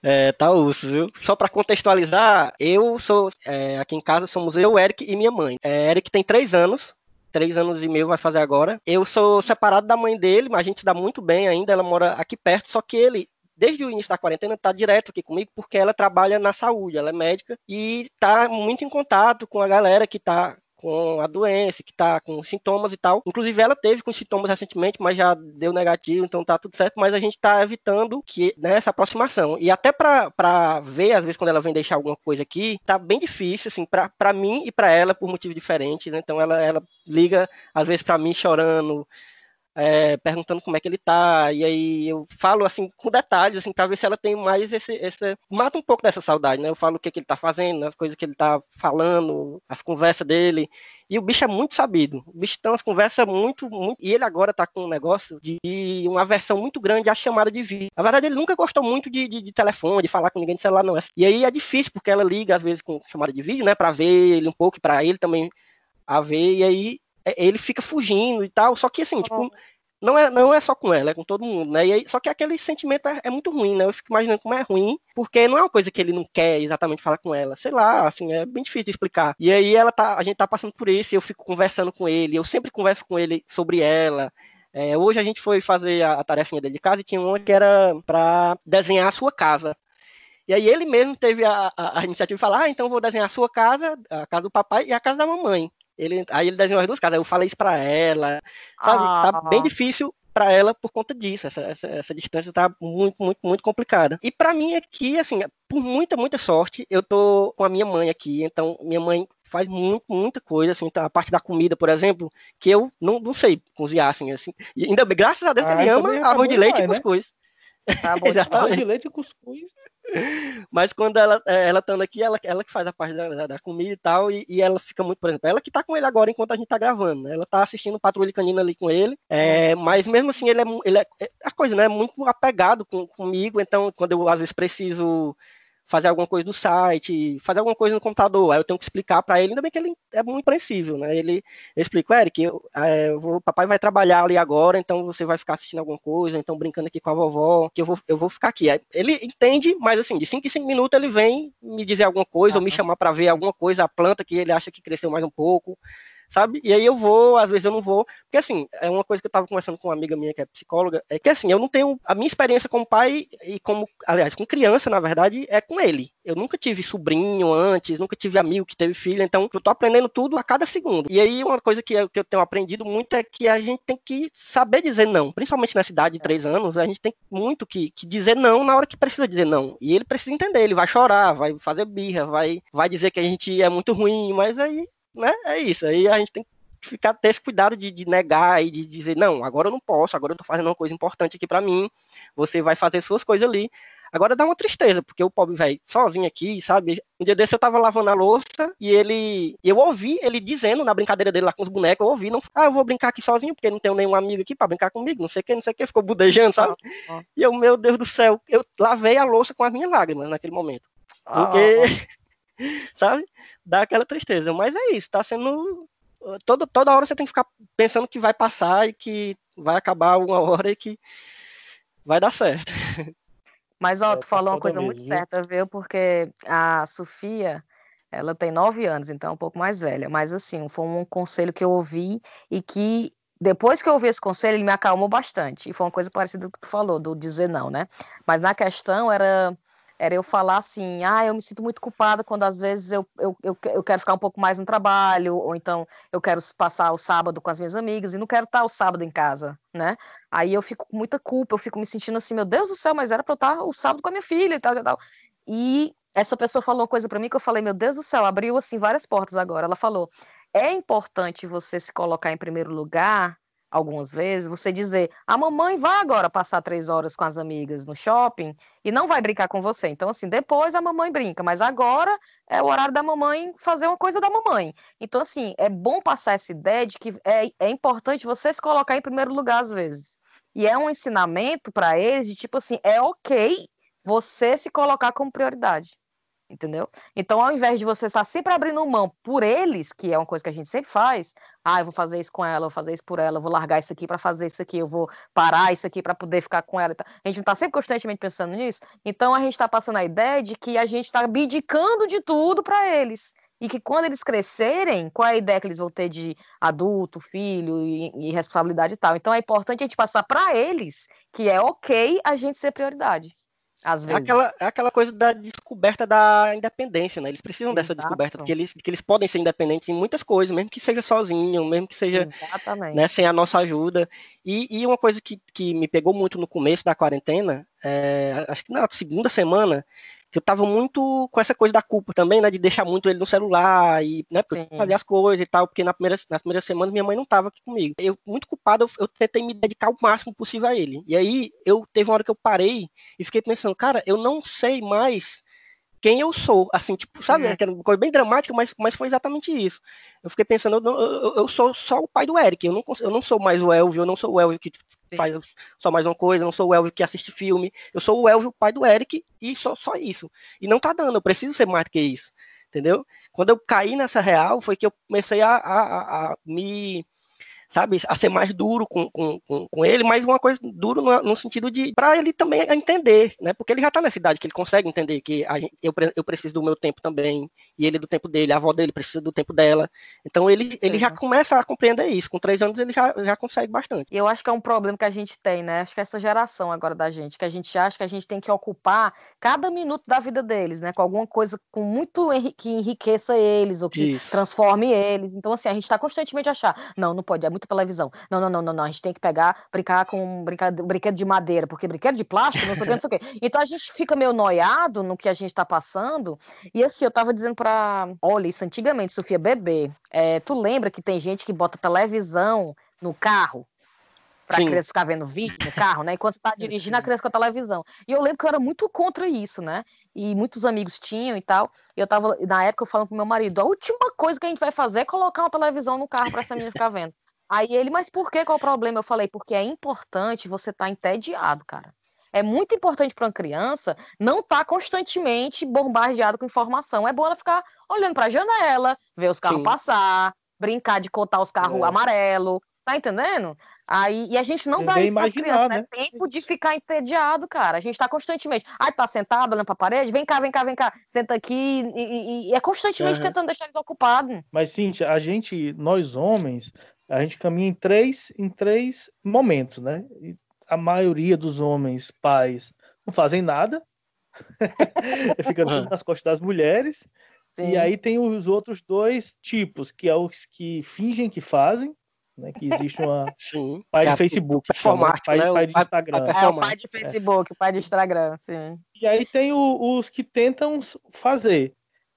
É, tá osso, viu? Só para contextualizar, eu sou. É, aqui em casa somos eu, Eric e minha mãe. É, Eric tem três anos, três anos e meio vai fazer agora. Eu sou separado da mãe dele, mas a gente se dá muito bem ainda. Ela mora aqui perto, só que ele desde o início da quarentena, está direto aqui comigo, porque ela trabalha na saúde, ela é médica e está muito em contato com a galera que está com a doença, que está com sintomas e tal. Inclusive, ela teve com sintomas recentemente, mas já deu negativo, então tá tudo certo. Mas a gente está evitando que né, essa aproximação. E até para ver, às vezes, quando ela vem deixar alguma coisa aqui, tá bem difícil, assim, para mim e para ela, por motivos diferentes. Né? Então, ela, ela liga, às vezes, para mim chorando é, perguntando como é que ele tá, e aí eu falo assim com detalhes, assim, para ver se ela tem mais esse, esse. Mata um pouco dessa saudade, né? Eu falo o que, que ele tá fazendo, as coisas que ele tá falando, as conversas dele. E o bicho é muito sabido. O bicho tem umas conversas muito, muito. E ele agora tá com um negócio de uma versão muito grande à chamada de vídeo. Na verdade, ele nunca gostou muito de, de, de telefone, de falar com ninguém de celular, não. E aí é difícil, porque ela liga, às vezes, com chamada de vídeo, né? Pra ver ele um pouco, para ele também a ver, e aí ele fica fugindo e tal. Só que assim, tipo, não é, não é só com ela, é com todo mundo, né? E aí, só que aquele sentimento é, é, muito ruim, né? Eu fico imaginando como é ruim, porque não é uma coisa que ele não quer exatamente falar com ela. Sei lá, assim, é bem difícil de explicar. E aí ela tá, a gente tá passando por isso, eu fico conversando com ele, eu sempre converso com ele sobre ela. É, hoje a gente foi fazer a, a tarefinha dele de casa e tinha uma que era para desenhar a sua casa. E aí ele mesmo teve a, a, a iniciativa de falar, ah, então vou desenhar a sua casa, a casa do papai e a casa da mamãe. Ele, aí ele desenhou as duas casas, eu falei isso pra ela, sabe? Ah. Tá bem difícil para ela por conta disso. Essa, essa, essa, distância tá muito, muito, muito complicada. E para mim aqui, assim, por muita, muita sorte, eu tô com a minha mãe aqui. Então, minha mãe faz muito, muita coisa, assim, tá, a parte da comida, por exemplo, que eu não, não sei cozinhar, assim, assim. E ainda graças a Deus ah, ele ama arroz de leite vai, e cuscuz. Né? Tá bom, de leite e cuscuz. Mas quando ela, é, ela estando aqui, ela, ela que faz a parte da, da comida e tal, e, e, ela fica muito, por exemplo, ela que tá com ele agora enquanto a gente tá gravando, né? Ela tá assistindo Patrulha Canina ali com ele, é, mas mesmo assim ele é, ele é, é a coisa, né? Muito apegado com, comigo, então quando eu às vezes preciso fazer alguma coisa do site, fazer alguma coisa no computador. Aí eu tenho que explicar para ele, ainda bem que ele é muito compreensível, né? Ele, explica, Eric, eu, é, o papai vai trabalhar ali agora, então você vai ficar assistindo alguma coisa, então brincando aqui com a vovó, que eu vou, eu vou ficar aqui. Aí ele entende, mas assim, de 5 em 5 minutos ele vem me dizer alguma coisa, uhum. ou me chamar para ver alguma coisa, a planta que ele acha que cresceu mais um pouco sabe? E aí eu vou, às vezes eu não vou, porque assim, é uma coisa que eu estava conversando com uma amiga minha que é psicóloga, é que assim, eu não tenho, a minha experiência como pai e como, aliás, com criança, na verdade, é com ele. Eu nunca tive sobrinho antes, nunca tive amigo que teve filho, então eu tô aprendendo tudo a cada segundo. E aí uma coisa que eu, que eu tenho aprendido muito é que a gente tem que saber dizer não, principalmente nessa idade de três anos, a gente tem muito que, que dizer não na hora que precisa dizer não. E ele precisa entender, ele vai chorar, vai fazer birra, vai, vai dizer que a gente é muito ruim, mas aí né? É isso. Aí a gente tem que ficar ter esse cuidado de, de, negar e de dizer, não, agora eu não posso, agora eu tô fazendo uma coisa importante aqui para mim, você vai fazer suas coisas ali. Agora dá uma tristeza, porque o pobre velho sozinho aqui, sabe? Um dia desse eu tava lavando a louça e ele. Eu ouvi ele dizendo na brincadeira dele lá com os bonecos, eu ouvi, não, ah, eu vou brincar aqui sozinho, porque não tenho nenhum amigo aqui para brincar comigo, não sei o que, não sei o que, ficou budejando, sabe? Ah, ah. E eu, meu Deus do céu, eu lavei a louça com as minhas lágrimas naquele momento. Porque, ah, sabe? Dá aquela tristeza. Mas é isso, tá sendo. Toda, toda hora você tem que ficar pensando que vai passar e que vai acabar uma hora e que vai dar certo. Mas, ó, é, tu tá falou uma coisa mesmo, muito certa, viu? Porque a Sofia, ela tem nove anos, então é um pouco mais velha. Mas, assim, foi um conselho que eu ouvi e que depois que eu ouvi esse conselho, ele me acalmou bastante. E foi uma coisa parecida com que tu falou, do dizer não, né? Mas na questão era era eu falar assim, ah, eu me sinto muito culpada quando às vezes eu, eu, eu, eu quero ficar um pouco mais no trabalho, ou então eu quero passar o sábado com as minhas amigas e não quero estar o sábado em casa, né? Aí eu fico com muita culpa, eu fico me sentindo assim, meu Deus do céu, mas era para eu estar o sábado com a minha filha e tal, e tal. E essa pessoa falou uma coisa para mim que eu falei, meu Deus do céu, abriu assim várias portas agora. Ela falou: "É importante você se colocar em primeiro lugar algumas vezes, você dizer, a mamãe vai agora passar três horas com as amigas no shopping e não vai brincar com você. Então, assim, depois a mamãe brinca, mas agora é o horário da mamãe fazer uma coisa da mamãe. Então, assim, é bom passar essa ideia de que é, é importante você se colocar em primeiro lugar às vezes. E é um ensinamento para eles de tipo assim, é ok você se colocar como prioridade entendeu? Então, ao invés de você estar sempre abrindo mão por eles, que é uma coisa que a gente sempre faz, ah, eu vou fazer isso com ela, eu vou fazer isso por ela, eu vou largar isso aqui para fazer isso aqui, eu vou parar isso aqui para poder ficar com ela. A gente não está sempre constantemente pensando nisso. Então, a gente está passando a ideia de que a gente está abdicando de tudo para eles. E que quando eles crescerem, qual é a ideia que eles vão ter de adulto, filho e, e responsabilidade e tal? Então é importante a gente passar para eles que é ok a gente ser prioridade. Às É vezes. aquela, é aquela coisa da descoberta da independência, né? Eles precisam dessa Exato. descoberta, porque eles, que eles podem ser independentes em muitas coisas, mesmo que seja sozinho, mesmo que seja né, sem a nossa ajuda. E, e uma coisa que, que me pegou muito no começo da quarentena, é, acho que na segunda semana, eu tava muito com essa coisa da culpa também, né? De deixar muito ele no celular e né, fazer as coisas e tal, porque na primeira, nas primeiras semanas minha mãe não tava aqui comigo. Eu, muito culpado, eu, eu tentei me dedicar o máximo possível a ele. E aí eu teve uma hora que eu parei e fiquei pensando, cara, eu não sei mais quem eu sou, assim, tipo, sabe, É. aquela coisa bem dramática, mas, mas foi exatamente isso. Eu fiquei pensando, eu, eu, eu sou só o pai do Eric, eu não, eu não sou mais o Elvio, eu não sou o Elvio que faz só mais uma coisa, eu não sou o Elvio que assiste filme, eu sou o Elvio, pai do Eric, e só, só isso. E não tá dando, eu preciso ser mais do que isso, entendeu? Quando eu caí nessa real, foi que eu comecei a, a, a- a me sabe, a ser mais duro com, com, com, com ele, mas uma coisa duro no, no sentido de para ele também entender, né? Porque ele já tá nessa idade que ele consegue entender que gente, eu, eu preciso do meu tempo também, e ele do tempo dele, a avó dele precisa do tempo dela. Então ele, ele já começa a compreender isso. Com três anos ele já, já consegue bastante. E eu acho que é um problema que a gente tem, né? Acho que essa geração agora da gente, que a gente acha que a gente tem que ocupar cada minuto da vida deles, né? Com alguma coisa com muito que enriqueça eles ou que Isso. transforme eles. Então, assim, a gente tá constantemente achar, não, não pode, é muita televisão. Não, não, não, não, não. A gente tem que pegar, brincar com um brinquedo de madeira, porque brinquedo de plástico, não sei não sei o quê. Então a gente fica meio noiado no que a gente tá passando. E assim, eu tava dizendo pra. Olha, isso antigamente, Sofia, bebê. é, tu lembra que tem gente que bota televisão no carro? Pra Sim. criança ficar vendo vídeo no carro, né? Enquanto você tá dirigindo, a criança com a televisão. E eu lembro que eu era muito contra isso, né? E muitos amigos tinham e tal. E eu tava, na época, eu falando pro meu marido: a última coisa que a gente vai fazer é colocar uma televisão no carro pra essa menina ficar vendo. Aí ele, mas por que? Qual o problema? Eu falei: porque é importante você estar entediado, cara. É muito importante para uma criança não estar constantemente bombardeado com informação. É bom ela ficar olhando para a janela, ver os carros Sim. passar, brincar de contar os carros É. amarelo, tá entendendo? Aí, e a gente não dá Também isso para crianças, né? né? Tempo de ficar entediado, cara. A gente tá constantemente. Ai, tá sentado olhando pra parede? Vem cá, vem cá, vem cá. Senta aqui e, e- e é constantemente Aham. tentando deixar eles ocupados. Mas, Cíntia, a gente, nós homens, a gente caminha em três, em três momentos, né? E a maioria dos homens, pais, não fazem nada, fica tudo nas costas das mulheres. Sim. E aí tem os outros dois tipos, que é os que fingem que fazem, né? Que existe uma Sim. pai é de a- Facebook, chama, performático, pai, né? O pai de Instagram. pai É o pai de Facebook, o pai de Instagram, sim. E aí tem o- os que tentam fazer,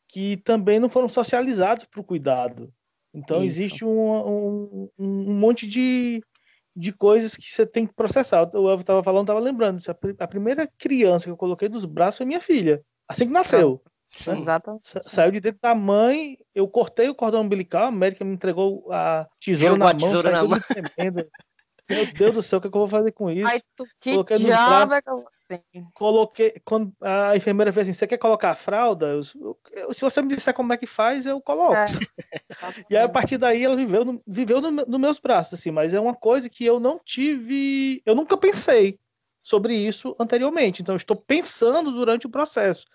que também não foram socializados para o cuidado. Então Isso. existe um, um, um monte de, de coisas que você tem que processar. O Elvio estava falando, estava lembrando. A, pri- a primeira criança que eu coloquei nos braços foi minha filha, assim que nasceu. né? Exatamente. Sa- Saiu de dentro da mãe, eu cortei o cordão umbilical, a médica me entregou a tesoura Jogou na a mão, tesoura na mão. Meu Deus do céu, o que, é que eu vou fazer com isso? Ai, tu, que Coloquei nos diabo braços. é que eu... Sim. coloquei. Quando a enfermeira fez assim: você quer colocar a fralda? Eu, eu- se você me disser como é que faz, eu coloco. É. E aí, a partir daí, ela viveu, no, viveu no, nos meus braços, assim, mas é uma coisa que eu não tive. Eu nunca pensei sobre isso anteriormente. Então, estou pensando durante o processo.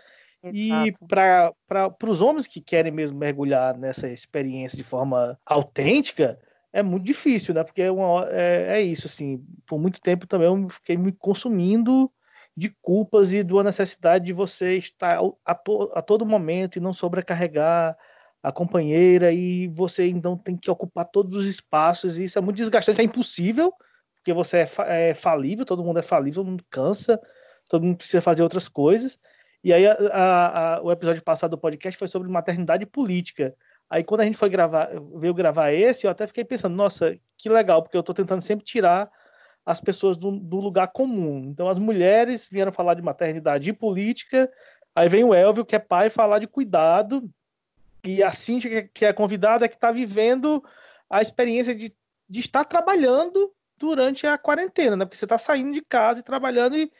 E Exato. para os homens que querem mesmo mergulhar nessa experiência de forma autêntica, é muito difícil, né? Porque é, uma, é, é isso, assim, por muito tempo também eu fiquei me consumindo de culpas e de uma necessidade de você estar a, to, a todo momento e não sobrecarregar a companheira e você então tem que ocupar todos os espaços e isso é muito desgastante, é impossível, porque você é, é falível, todo mundo é falível, todo mundo cansa, todo mundo precisa fazer outras coisas. E aí a, a, a, o episódio passado do podcast foi sobre maternidade política. Aí quando a gente foi gravar, veio gravar esse, eu até fiquei pensando, nossa, que legal, porque eu estou tentando sempre tirar as pessoas do, do, lugar comum. Então as mulheres vieram falar de maternidade e política, aí vem o Elvio, que é pai, falar de cuidado, e a Cintia, que é convidada, é que está vivendo a experiência de, de estar trabalhando durante a quarentena, né? Porque você está saindo de casa e trabalhando e,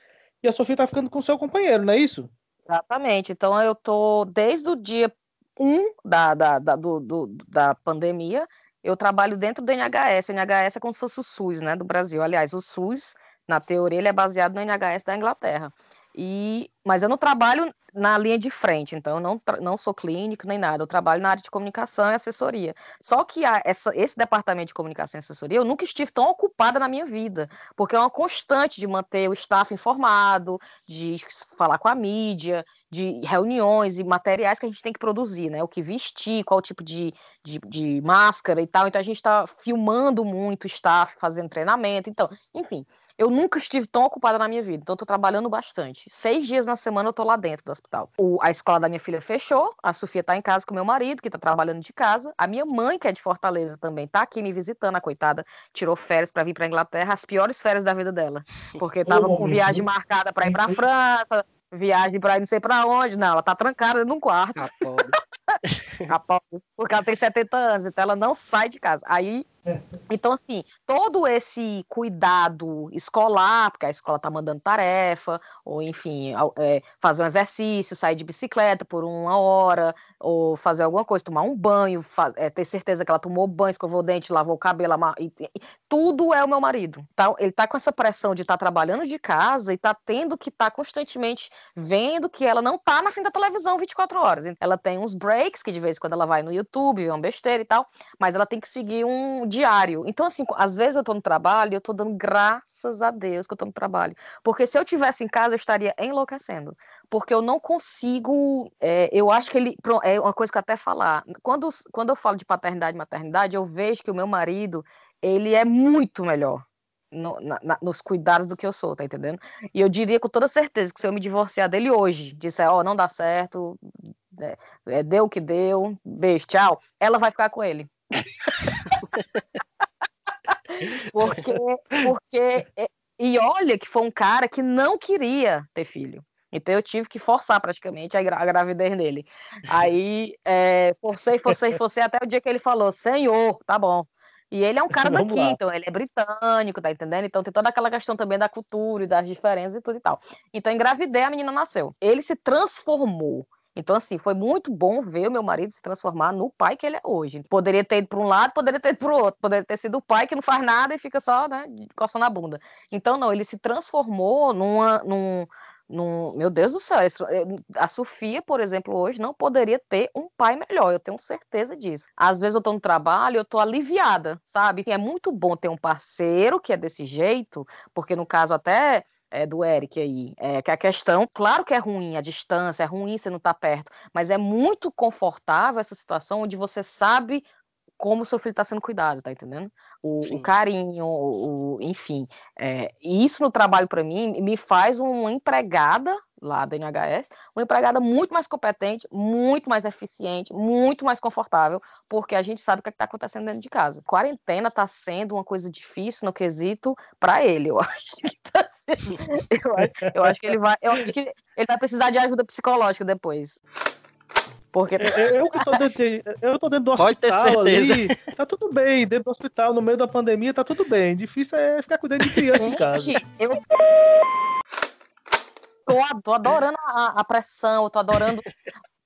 e a Sofia está ficando com o seu companheiro, não é isso? Exatamente. Então eu tô desde o dia 1 da, da, da, do, do, da pandemia, eu trabalho dentro do NHS. O NHS é como se fosse o SUS, né, do Brasil. Aliás, o SUS, na teoria, ele é baseado no NHS da Inglaterra. E, mas eu não trabalho na linha de frente, então eu não, não sou clínico nem nada, eu trabalho na área de comunicação e assessoria. Só que a, essa, esse departamento de comunicação e assessoria, eu nunca estive tão ocupada na minha vida, porque é uma constante de manter o staff informado, de falar com a mídia, de reuniões e materiais que a gente tem que produzir, né? O que vestir, qual tipo de, de, de máscara e tal. Então a gente está filmando muito o staff, fazendo treinamento, então, enfim. Eu nunca estive tão ocupada na minha vida, então eu tô trabalhando bastante. Seis dias na semana eu tô lá dentro do hospital. O, a escola da minha filha fechou, a Sofia tá em casa com meu marido, que tá trabalhando de casa. A minha mãe, que é de Fortaleza também, tá aqui me visitando, a coitada, tirou férias para vir pra Inglaterra, as piores férias da vida dela. Porque tava com viagem marcada para ir pra França, viagem para ir não sei para onde. Não, ela tá trancada num quarto. A pobre. a pobre. Porque ela tem 70 anos, então ela não sai de casa. Aí então, assim, todo esse cuidado escolar, porque a escola está mandando tarefa, ou enfim, é, fazer um exercício, sair de bicicleta por uma hora, ou fazer alguma coisa, tomar um banho, é, ter certeza que ela tomou banho, escovou o dente, lavou o cabelo, e, e, tudo é o meu marido. Tá? Ele está com essa pressão de estar tá trabalhando de casa e está tendo que estar tá constantemente vendo que ela não está na frente da televisão 24 horas. Ela tem uns breaks, que de vez em quando ela vai no YouTube, vê uma besteira e tal, mas ela tem que seguir um diário. Então, assim, às vezes eu tô no trabalho e eu tô dando graças a Deus que eu tô no trabalho. Porque se eu tivesse em casa, eu estaria enlouquecendo. Porque eu não consigo. É, eu acho que ele. É uma coisa que eu até falar. Quando, quando eu falo de paternidade e maternidade, eu vejo que o meu marido, ele é muito melhor. No, na, nos cuidados do que eu sou, tá entendendo? E eu diria com toda certeza que se eu me divorciar dele hoje, disser, ó, oh, não dá certo, é, é, deu o que deu, beijo, tchau, ela vai ficar com ele. porque, porque. E olha que foi um cara que não queria ter filho. Então eu tive que forçar praticamente a, gra a gravidez dele. Aí é, forcei, forcei, forcei até o dia que ele falou: Senhor, tá bom. E ele é um cara daqui, então ele é britânico, tá entendendo? Então tem toda aquela questão também da cultura e das diferenças e tudo e tal. Então engravidei, a menina nasceu. Ele se transformou então, assim, foi muito bom ver o meu marido se transformar no pai que ele é hoje. Poderia ter ido para um lado, poderia ter ido para o outro. Poderia ter sido o pai que não faz nada e fica só, né, coçando a bunda. Então, não, ele se transformou numa, num, num... Meu Deus do céu, eh, a Sofia, por exemplo, hoje não poderia ter um pai melhor, eu tenho certeza disso. Às vezes eu estou no trabalho, eu estou aliviada, sabe? E é muito bom ter um parceiro que é desse jeito, porque no caso até é, do Eric aí, é que a questão, claro que é ruim a distância, é ruim você não estar tá perto, mas é muito confortável essa situação onde você sabe como o seu filho está sendo cuidado, tá entendendo? O, o carinho, o, o enfim. É, isso no trabalho, para mim, me faz uma empregada lá da NHS, uma empregada muito mais competente, muito mais eficiente, muito mais confortável, porque a gente sabe o que é está acontecendo dentro de casa. Quarentena está sendo uma coisa difícil no quesito para ele, eu acho que tá sendo. Eu acho, eu acho que ele vai, eu acho que ele vai precisar de ajuda psicológica depois. Porque... Eu, eu, tô dentro, eu tô dentro do hospital ali, tá tudo bem, dentro do hospital, no meio da pandemia, tá tudo bem. Difícil é ficar cuidando de criança Gente, em casa. Eu tô, tô adorando a, a, pressão, eu tô adorando.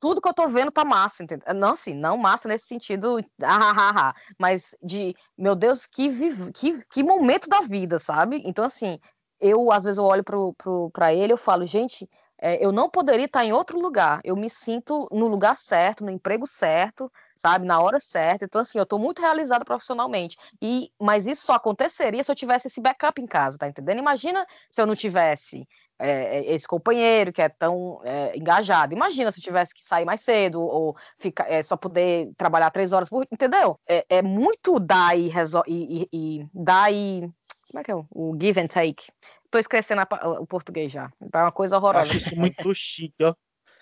Tudo que eu tô vendo tá massa, entendeu? Não, assim, não massa nesse sentido, ah, ah, ah, mas de, meu Deus, que, que, que momento da vida, sabe? Então, assim, eu, às vezes, eu olho pro, pro, pra ele eu falo, gente, é, eu não poderia estar em outro lugar. Eu me sinto no lugar certo, no emprego certo, sabe, na hora certa. Então, assim, eu estou muito realizada profissionalmente. E, mas isso só aconteceria se eu tivesse esse backup em casa, tá entendendo? Imagina se eu não tivesse. é, é, esse companheiro que é tão é, engajado. Imagina se eu tivesse que sair mais cedo ou ficar, é, só poder trabalhar três horas por entendeu? É, é muito dar e, e, e, dar e como é que é o give and take? Tô esquecendo a, o português já. Tá uma coisa horrorosa. Acho isso muito chique, ó.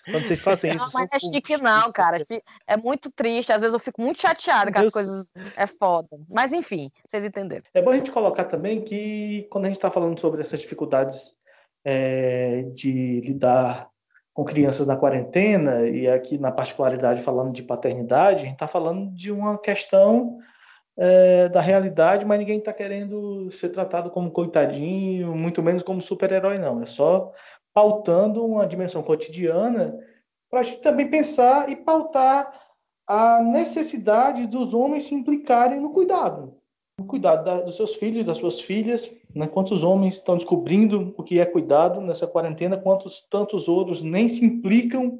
Quando vocês fazem isso. Não, mas não é chique, não, cara. É muito triste. Às vezes eu fico muito chateada com as coisas. É foda. Mas enfim, vocês entenderam. É bom a gente colocar também que quando a gente está falando sobre essas dificuldades é, de lidar com crianças na quarentena, e aqui na particularidade falando de paternidade, a gente está falando de uma questão é, da realidade, mas ninguém está querendo ser tratado como coitadinho, muito menos como super-herói, não. É só pautando uma dimensão cotidiana para a gente também pensar e pautar a necessidade dos homens se implicarem no cuidado, no cuidado da, dos seus filhos, das suas filhas, né? quantos homens estão descobrindo o que é cuidado nessa quarentena, quantos tantos outros nem se implicam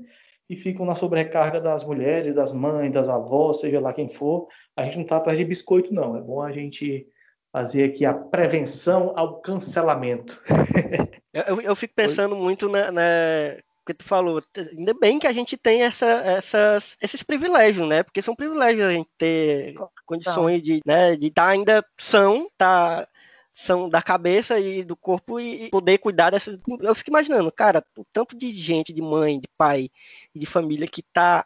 e ficam na sobrecarga das mulheres, das mães, das avós, seja lá quem for. A gente não está atrás de biscoito, não. É bom a gente fazer aqui a prevenção ao cancelamento. eu, eu fico pensando muito na, na que tu falou, ainda bem que a gente tem essa, essas, esses privilégios, né? Porque são privilégios a gente ter condições de né, de estar tá ainda são, tá são da cabeça e do corpo e poder cuidar dessas. Eu fico imaginando, cara, o tanto de gente, de mãe, de pai de família que tá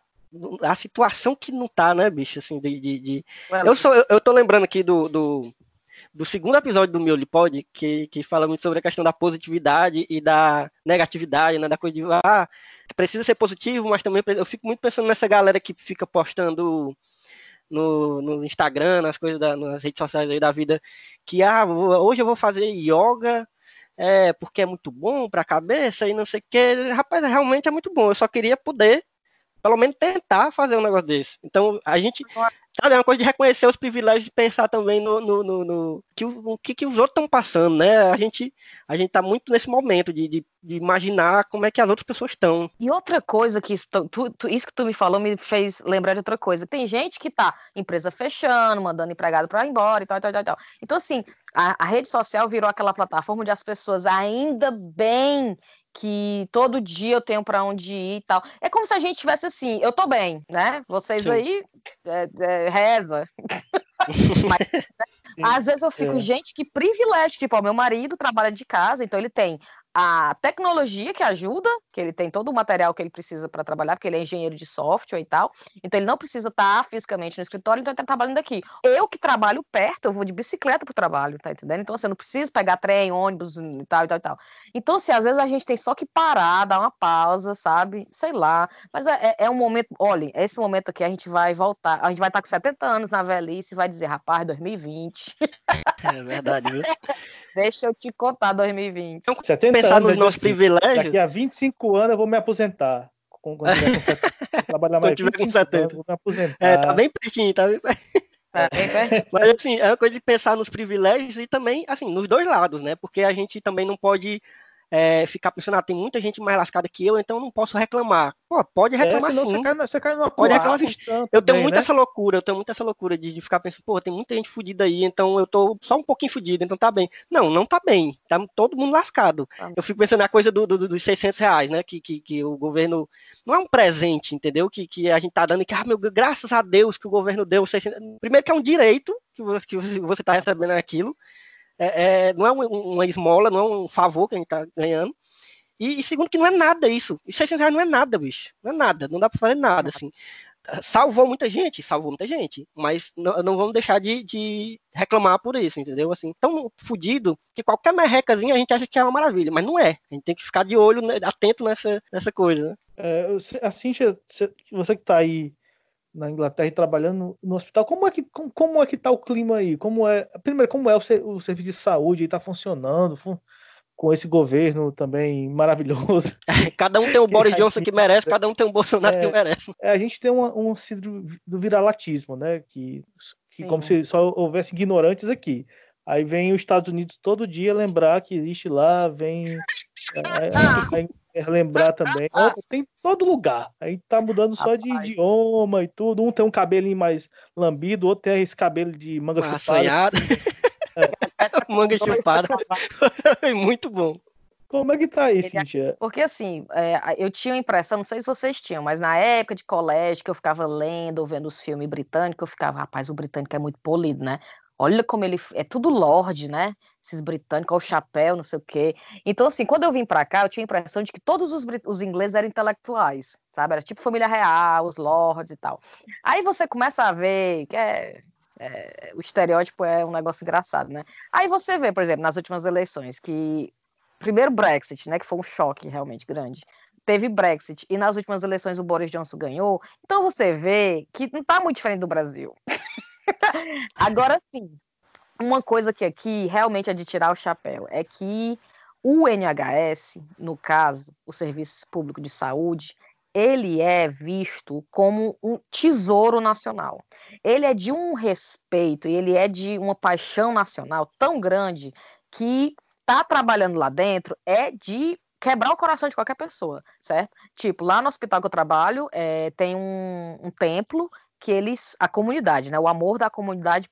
a situação que não tá, né, bicho, assim, de, de, de... eu sou eu, eu tô lembrando aqui do, do do segundo episódio do Mioli Pod, que, que fala muito sobre a questão da positividade e da negatividade, né? Da coisa de, ah, precisa ser positivo, mas também eu fico muito pensando nessa galera que fica postando no, no Instagram, nas coisas, da, nas redes sociais aí da vida, que, ah, hoje eu vou fazer yoga, é, porque é muito bom para a cabeça e não sei o que. Rapaz, realmente é muito bom. Eu só queria poder, pelo menos, tentar fazer um negócio desse. Então, a gente Sabe, é uma coisa de reconhecer os privilégios e pensar também no, no, no, no que, o, que, que os outros estão passando, né? A gente a gente está muito nesse momento de, de, de, imaginar como é que as outras pessoas estão. E outra coisa que isso, tu, tu, isso que tu me falou me fez lembrar de outra coisa. Tem gente que tá empresa fechando, mandando empregado para ir embora e tal, tal, tal, tal. Então, assim, a, a rede social virou aquela plataforma onde as pessoas ainda bem que todo dia eu tenho para onde ir e tal. É como se a gente tivesse assim, eu tô bem, né? Vocês Sim. aí é, é, reza. Mas, né? Às vezes eu fico, é. gente, que privilégio. Tipo, ó, meu marido trabalha de casa, então ele tem a tecnologia que ajuda, que ele tem todo o material que ele precisa para trabalhar, porque ele é engenheiro de software e tal. Então ele não precisa estar tá fisicamente no escritório, então ele está trabalhando aqui. Eu que trabalho perto, eu vou de bicicleta para o trabalho, tá entendendo? Então você assim, não precisa pegar trem, ônibus e tal e tal e tal. Então, assim, às vezes a gente tem só que parar, dar uma pausa, sabe? Sei lá. Mas é, é, é um momento, olha, é esse momento aqui a gente vai voltar, a gente vai estar tá com 70 anos na velhice e vai dizer, rapaz, 2020. É verdade, viu? Deixa eu te contar 2020. 70 pensar anos, nos nossos assim, privilégios. Daqui a 25 anos eu vou me aposentar. Quando tiver com 70, trabalhar mais 25 anos, vou me aposentar. É, tá bem pertinho, tá bem pertinho. É, Mas assim, é uma coisa de pensar nos privilégios e também, assim, nos dois lados, né? Porque a gente também não pode é, ficar pensando, ah, tem muita gente mais lascada que eu, então não posso reclamar. Pô, pode é, reclamar é, sim. Você cai, você cai numa pode reclamar sim. Eu tenho muito né? essa loucura, eu tenho muito essa loucura de, de, ficar pensando, pô, tem muita gente fodida aí, então eu tô só um pouquinho fodido, então tá bem. Não, não tá bem, tá todo mundo lascado. Ah. Eu fico pensando na coisa do, do, dos 600 reais, né, que, que, que, o governo, não é um presente, entendeu, que, que a gente tá dando, e que, ah, meu, graças a Deus que o governo deu 600... Primeiro que é um direito que você, que você tá recebendo aquilo, é, é, não é uma esmola, não é um favor que a gente tá ganhando, e, e, segundo que não é nada isso. E 600 reais não é nada, bicho. Não é nada. Não dá pra fazer nada, assim. Salvou muita gente? Salvou muita gente. Mas não, não vamos deixar de, de, reclamar por isso, entendeu? Assim, tão fudido que qualquer merrecazinha a gente acha que é uma maravilha. Mas não é. A gente tem que ficar de olho, né, atento nessa, nessa coisa. Né? É, assim, você que tá aí na Inglaterra e trabalhando no hospital, como é que como, como é que tá o clima aí? Como é, primeiro, como é o, o serviço de saúde aí tá funcionando? Fun, com esse governo também maravilhoso. cada um tem o Boris Johnson que merece, cada um tem o Bolsonaro é, que merece. É, a gente tem uma, um síndrome do viralatismo, né? Que, que como se só houvesse ignorantes aqui. Aí vem os Estados Unidos todo dia lembrar que existe lá, vem é, é, lembrar também. tem todo lugar. Aí tá mudando só de idioma e tudo. Um tem um cabelinho mais lambido, outro tem esse cabelo de manga chupada. É. Manga chupada. Muito bom. Como é que tá aí, Cíntia? Porque assim, é, a- eu tinha a impressão, não sei se vocês tinham, mas na época de colégio que eu ficava lendo ou vendo os filmes britânicos, eu ficava, rapaz, o britânico é muito polido, né? Olha como ele é tudo lorde, né? Esses britânicos, o chapéu, não sei o quê. Então, assim, quando eu vim pra cá, eu tinha a impressão de que todos os, os ingleses eram intelectuais, sabe? Era tipo família real, os lords e tal. Aí você começa a ver que é, é, o estereótipo é um negócio engraçado, né? Aí você vê, por exemplo, nas últimas eleições, que primeiro Brexit, né, que foi um choque realmente grande. Teve Brexit e nas últimas eleições o Boris Johnson ganhou. Então você vê que não está muito diferente do Brasil. Agora sim, uma coisa que aqui realmente é de tirar o chapéu é que o NHS, no caso, o Serviço Público de Saúde, ele é visto como um tesouro nacional. Ele é de um respeito e ele é de uma paixão nacional tão grande que tá trabalhando lá dentro é de quebrar o coração de qualquer pessoa, certo? Tipo, lá no hospital que eu trabalho, é, tem um, um templo que eles, a comunidade, né, o amor da comunidade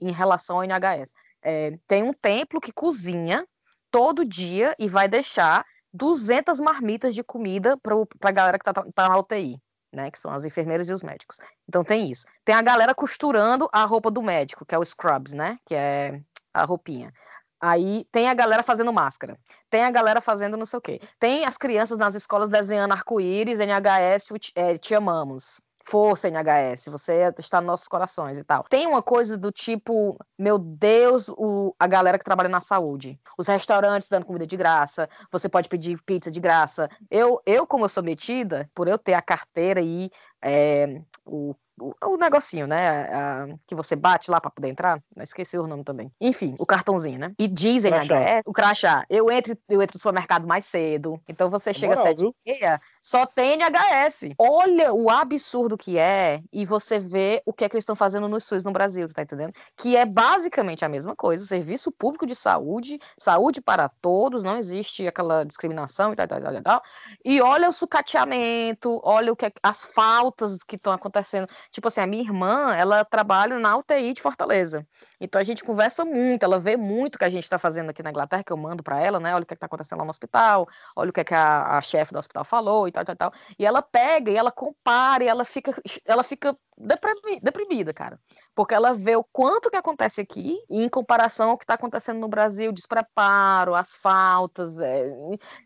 em, relação ao NHS. É, tem um templo que cozinha todo dia e vai deixar 200 marmitas de comida para a galera que tá, tá na UTI. Né, que são as enfermeiras e os médicos. Então tem isso. Tem a galera costurando a roupa do médico, que é o scrubs, né? Que é a roupinha. Aí tem a galera fazendo máscara, tem a galera fazendo não sei o quê. Tem as crianças nas escolas desenhando arco-íris, NHS, é, te amamos. Força, NHS, você está nos nossos corações e tal. Tem uma coisa do tipo, meu Deus, o, a galera que trabalha na saúde. Os restaurantes dando comida de graça, você pode pedir pizza de graça. Eu, eu como eu sou metida, por eu ter a carteira e é, o o, negocinho, né? A, que você bate lá para poder entrar. Esqueci o nome também. Enfim, o cartãozinho, né? E dizem Crachá. NHS, o crachá. Eu entro, eu entro no supermercado mais cedo. Então você chega moral, às sete e meia, só tem NHS. Olha o absurdo que é e você vê o que é que eles estão fazendo no SUS no Brasil, tá entendendo? Que é basicamente a mesma coisa. O serviço público de saúde, saúde para todos, não existe aquela discriminação e tal, tal, tal, tal. E olha o sucateamento, olha o que é, as faltas que estão acontecendo. Tipo assim, a minha irmã, ela trabalha na UTI de Fortaleza. Então a gente conversa muito, ela vê muito o que a gente está fazendo aqui na Inglaterra, que eu mando para ela, né? Olha o que está acontecendo lá no hospital, olha o que, é que a, a chefe do hospital falou tal, tal, tal. E ela pega e ela compara e ela fica, ela fica deprimi- deprimida, cara. Porque ela vê o quanto que acontece aqui em comparação ao que está acontecendo no Brasil, despreparo, as faltas, é,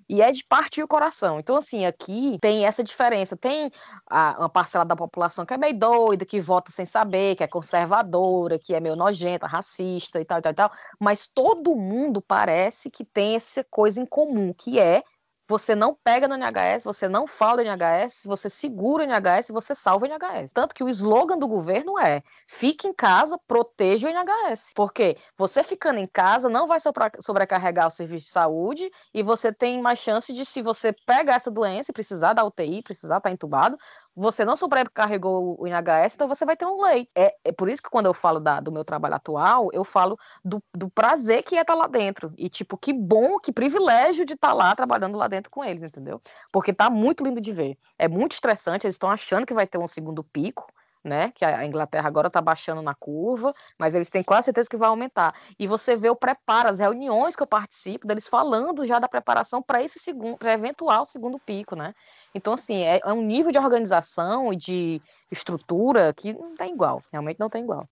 e é de partir o coração. Então, assim, aqui tem essa diferença. Tem a, uma parcela da população que é meio doida, que vota sem saber, que é conservadora, que é meio nojenta, racista e tal, e tal, e tal. Mas todo mundo parece que tem essa coisa em comum, que é você não pega no NHS, você não fala NHS, você segura NHS você salva NHS. Tanto que o slogan do governo é: fique em casa, proteja o NHS. Porque você ficando em casa não vai sobrecarregar o serviço de saúde e você tem mais chance de, se você pegar essa doença e precisar da UTI, precisar estar entubado, você não sobrecarregou o NHS, então você vai ter um leite. É, é por isso que quando eu falo da- do meu trabalho atual, eu falo do, do prazer que é estar lá dentro. E, tipo, que bom, que privilégio de estar lá trabalhando lá dentro com eles, entendeu? Porque tá muito lindo de ver. É muito estressante, eles estão achando que vai ter um segundo pico, né? Que a Inglaterra agora tá baixando na curva, mas eles têm quase certeza que vai aumentar. E você vê o preparo, as reuniões que eu participo, deles falando já da preparação para esse segundo, para eventual segundo pico, né? Então, assim, é, é um nível de organização e de estrutura que não tem igual, realmente não tem igual.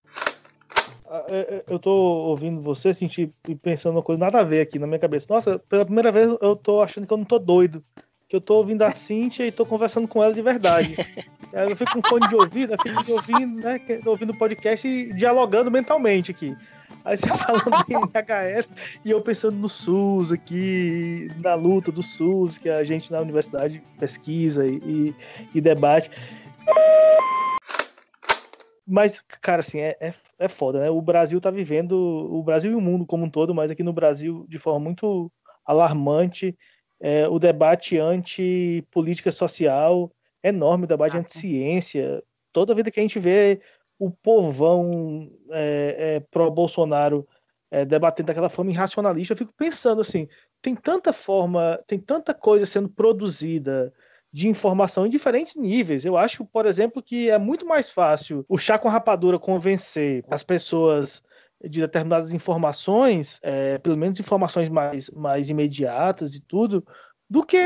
Ah, é, é, Eu tô ouvindo você, senti e pensando uma coisa nada a ver aqui na minha cabeça. Nossa, pela primeira vez eu tô achando que eu não tô doido. Que eu tô ouvindo a Cintia e tô conversando com ela de verdade. Eu fico com fone de ouvido, eu fico ouvindo, né? Ouvindo podcast e dialogando mentalmente aqui. Aí você falando em HS e eu pensando no SUS aqui, na luta do SUS, que a gente na universidade pesquisa e, e- e debate. Mas, cara, assim, é, é, é foda, né? O Brasil tá vivendo, o Brasil e o mundo como um todo, mas aqui no Brasil, de forma muito alarmante, é, o debate anti-política social é enorme, o debate anti-ciência. Toda vida que a gente vê o povão é, é, pró-Bolsonaro é, debatendo daquela forma irracionalista, eu fico pensando assim, tem tanta forma, tem tanta coisa sendo produzida de informação em diferentes níveis. Eu acho, por exemplo, que é muito mais fácil o chá com rapadura convencer as pessoas de determinadas informações, é, pelo menos informações mais, mais imediatas e tudo, do que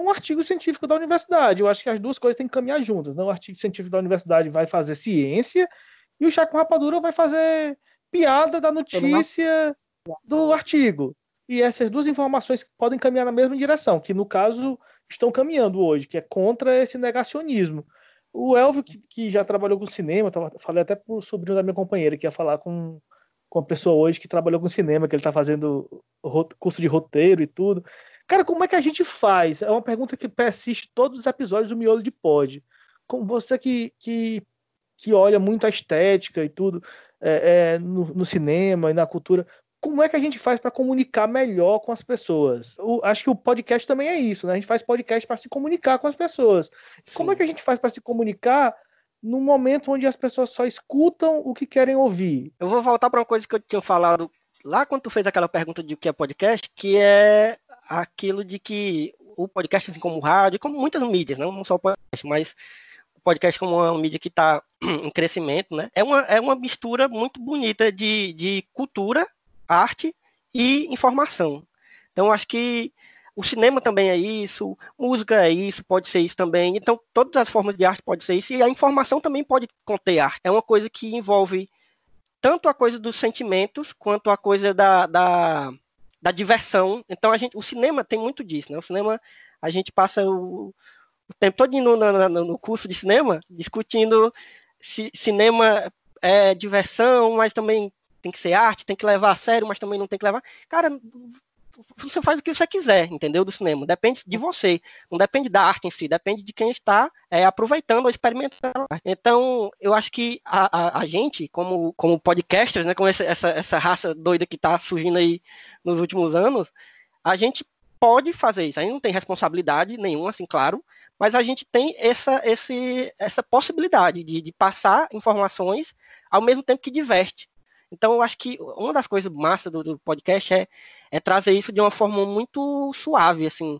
um artigo científico da universidade. Eu acho que as duas coisas têm que caminhar juntas. Né? O artigo científico da universidade vai fazer ciência e o chá com rapadura vai fazer piada da notícia do artigo. E essas duas informações podem caminhar na mesma direção, que no caso estão caminhando hoje, que é contra esse negacionismo. O Elvio, que, que já trabalhou com cinema, falei até para o sobrinho da minha companheira, que ia falar com, com uma pessoa hoje que trabalhou com cinema, que ele está fazendo curso de roteiro e tudo. Cara, como é que a gente faz? É uma pergunta que persiste todos os episódios do Miolo de Pod. Como você que, que, que olha muito a estética e tudo é, é, no, no, cinema e na cultura, como é que a gente faz para comunicar melhor com as pessoas? Eu acho que o podcast também é isso, né? A gente faz podcast para se comunicar com as pessoas. Sim. Como é que a gente faz para se comunicar num momento onde as pessoas só escutam o que querem ouvir? Eu vou voltar para uma coisa que eu tinha falado lá quando tu fez aquela pergunta de o que é podcast, que é aquilo de que o podcast, assim como o rádio, como muitas mídias, não, só o podcast, mas o podcast como uma mídia que está em crescimento, né? É uma, é uma mistura muito bonita de, de cultura, arte e informação. Então, acho que o cinema também é isso, música é isso, pode ser isso também. Então, todas as formas de arte pode ser isso, e a informação também pode conter arte. É uma coisa que envolve tanto a coisa dos sentimentos quanto a coisa da, da da diversão. Então a gente, o cinema tem muito disso, né? O cinema a gente passa o, o tempo todo no, no, no, curso de cinema discutindo se cinema é diversão, mas também tem que ser arte, tem que levar a sério, mas também não tem que levar. Cara, você faz o que você quiser, entendeu? Do cinema. Depende de você. Não depende da arte em si, depende de quem está é, aproveitando ou experimentando. Então, eu acho que a, a, a, gente, como, como podcasters, né, com essa, essa, essa raça doida que está surgindo aí nos últimos anos, a gente pode fazer isso. A gente não tem responsabilidade nenhuma, assim, claro, mas a gente tem essa, esse, essa possibilidade de, de passar informações ao mesmo tempo que diverte. Então, eu acho que uma das coisas massa do, do podcast é, é, trazer isso de uma forma muito suave, assim.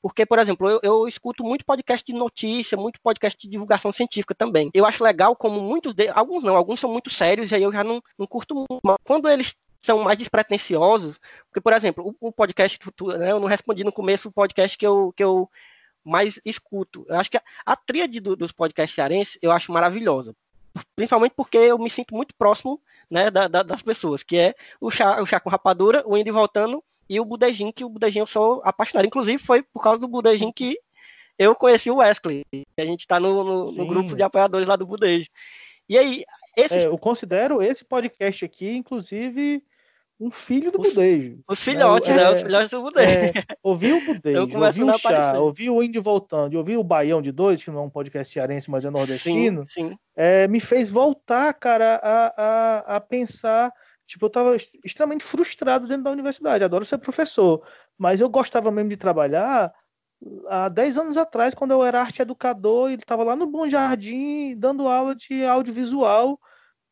Porque, por exemplo, eu, eu, escuto muito podcast de notícia, muito podcast de divulgação científica também. Eu acho legal como muitos deles, alguns não, alguns são muito sérios e aí eu já não, não curto muito. Mas quando eles são mais despretensiosos, porque, por exemplo, o, o podcast, né, eu não respondi no começo o podcast que eu, que eu mais escuto. Eu acho que a, a tríade do, dos podcasts cearenses eu acho maravilhosa. Principalmente porque eu me sinto muito próximo né, da, da, das pessoas, que é o chá, o chá com rapadura, o Indy voltando e o Budejin, que o Budejin eu sou apaixonado. Inclusive, foi por causa do Budejin que eu conheci o Wesley. A gente está no, no, no, grupo de apoiadores lá do Budejo. E aí, esse... é, eu considero esse podcast aqui, inclusive, um filho do budejo. Os filhotes, né? É, os filhotes do budejo. É, ouvi o budejo, ouvi o chá, ouvi o Indy voltando, ouvi o Baião de Dois, que não é um podcast cearense, mas é nordestino, sim, sim. É, me fez voltar, cara, a, a, a pensar... Tipo, eu estava extremamente frustrado dentro da universidade. Adoro ser professor, mas eu gostava mesmo de trabalhar há 10 anos atrás, quando eu era arte educador, e estava lá no Bom Jardim dando aula de audiovisual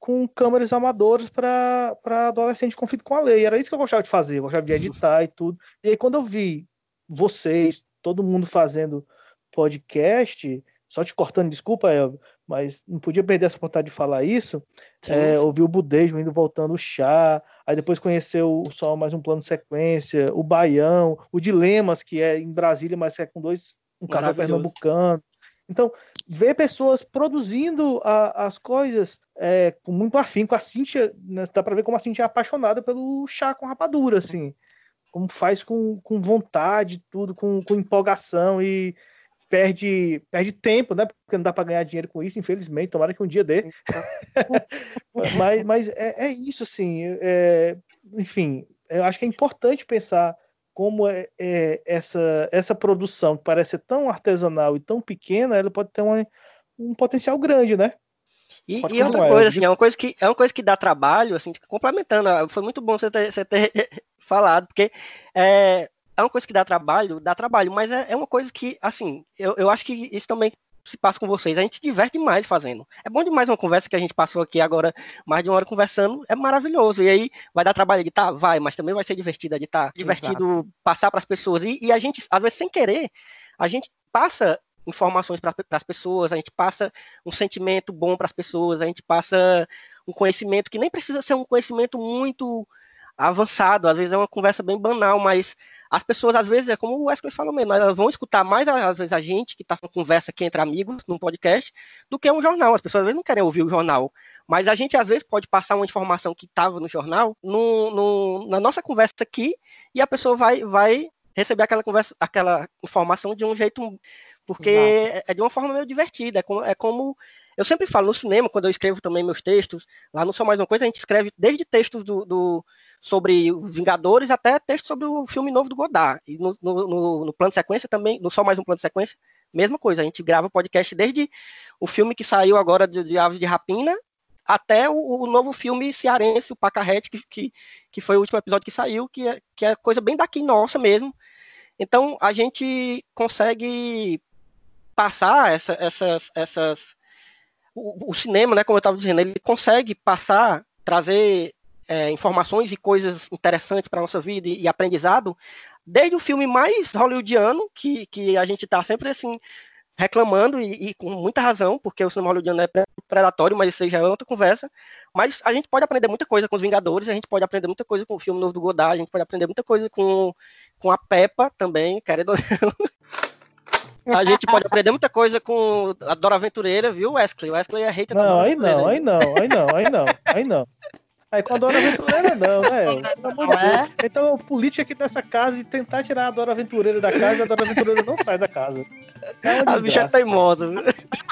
com câmeras amadoras para adolescente conflito com a lei. Era isso que eu gostava de fazer, eu gostava de editar e tudo. E aí, quando eu vi vocês, todo mundo fazendo podcast, só te cortando, desculpa, Elvio, mas não podia perder essa oportunidade de falar isso. É, ouvi o Budejo indo voltando o chá, aí depois conheceu o Sol mais um plano de sequência, o Baião, o Dilemas, que é em Brasília, mas é com dois, um casal pernambucano. Então, ver pessoas produzindo a, as coisas é, com muito afinco. A Cintia, né, dá para ver como a Cintia é apaixonada pelo chá com rapadura, assim. Como faz com, com vontade, tudo, com, com empolgação e perde, perde tempo, né? Porque não dá para ganhar dinheiro com isso, infelizmente. Tomara que um dia dê. mas mas é, é isso, assim. É, enfim, eu acho que é importante pensar como é, é, essa, essa produção, que parece ser tão artesanal e tão pequena, ela pode ter uma, um potencial grande, né? E, e outra coisa, assim, é uma coisa, que, é uma coisa que dá trabalho, assim, complementando, ah, foi muito bom você ter, você ter falado, porque é, é uma coisa que dá trabalho, dá trabalho, mas é, é uma coisa que, assim, eu, eu acho que isso também se passa com vocês. A gente diverte demais fazendo. É bom demais uma conversa que a gente passou aqui agora, mais de uma hora conversando, é maravilhoso. E aí vai dar trabalho de editar? Vai, mas também vai ser divertido editar. Divertido Exato. passar para as pessoas. E, e, a gente, às vezes, sem querer, a gente passa informações para as pessoas, a gente passa um sentimento bom para as pessoas, a gente passa um conhecimento que nem precisa ser um conhecimento muito avançado, às vezes é uma conversa bem banal, mas as pessoas, às vezes, é como o Wesley falou mesmo, elas vão escutar mais, às vezes, a gente que está com conversa aqui entre amigos, num podcast, do que um jornal. As pessoas, às vezes, não querem ouvir o jornal. Mas a gente, às vezes, pode passar uma informação que estava no jornal no, no, na nossa conversa aqui e a pessoa vai, vai receber aquela conversa, aquela informação de um jeito. Porque Exato. é de uma forma meio divertida. É como, é como eu sempre falo no cinema, quando eu escrevo também meus textos, lá não Só Mais Uma Coisa, a gente escreve desde textos do, do sobre Vingadores até textos sobre o filme novo do Godard. E no, no, no, plano de sequência também, no Só Mais Um Plano de Sequência, mesma coisa. A gente grava podcast desde o filme que saiu agora de, de Aves de Rapina até o, o, novo filme cearense, o Pacarrete, que, que, que foi o último episódio que saiu, que é, que é coisa bem daqui nossa mesmo. Então, a gente consegue passar essa, essas, essas o, o, cinema, né, como eu estava dizendo, ele consegue passar, trazer é, informações e coisas interessantes para a nossa vida e, e, aprendizado, desde o filme mais hollywoodiano, que, que a gente está sempre assim reclamando e, e, com muita razão, porque o cinema hollywoodiano é predatório, mas isso aí já é outra conversa. Mas a gente pode aprender muita coisa com os Vingadores, a gente pode aprender muita coisa com o filme novo do Godard, a gente pode aprender muita coisa com, com a Peppa também, querendo A gente pode aprender muita coisa com a Dora Aventureira, viu, Wesley? Wesley é hater Não, aí não, aí não, aí não, aí não, aí não. Aí com a Dora Aventureira não, né? Não é? Então, política aqui dessa casa de tentar tirar a Dora Aventureira da casa, a Dora Aventureira não sai da casa. É a bicha tá imoda.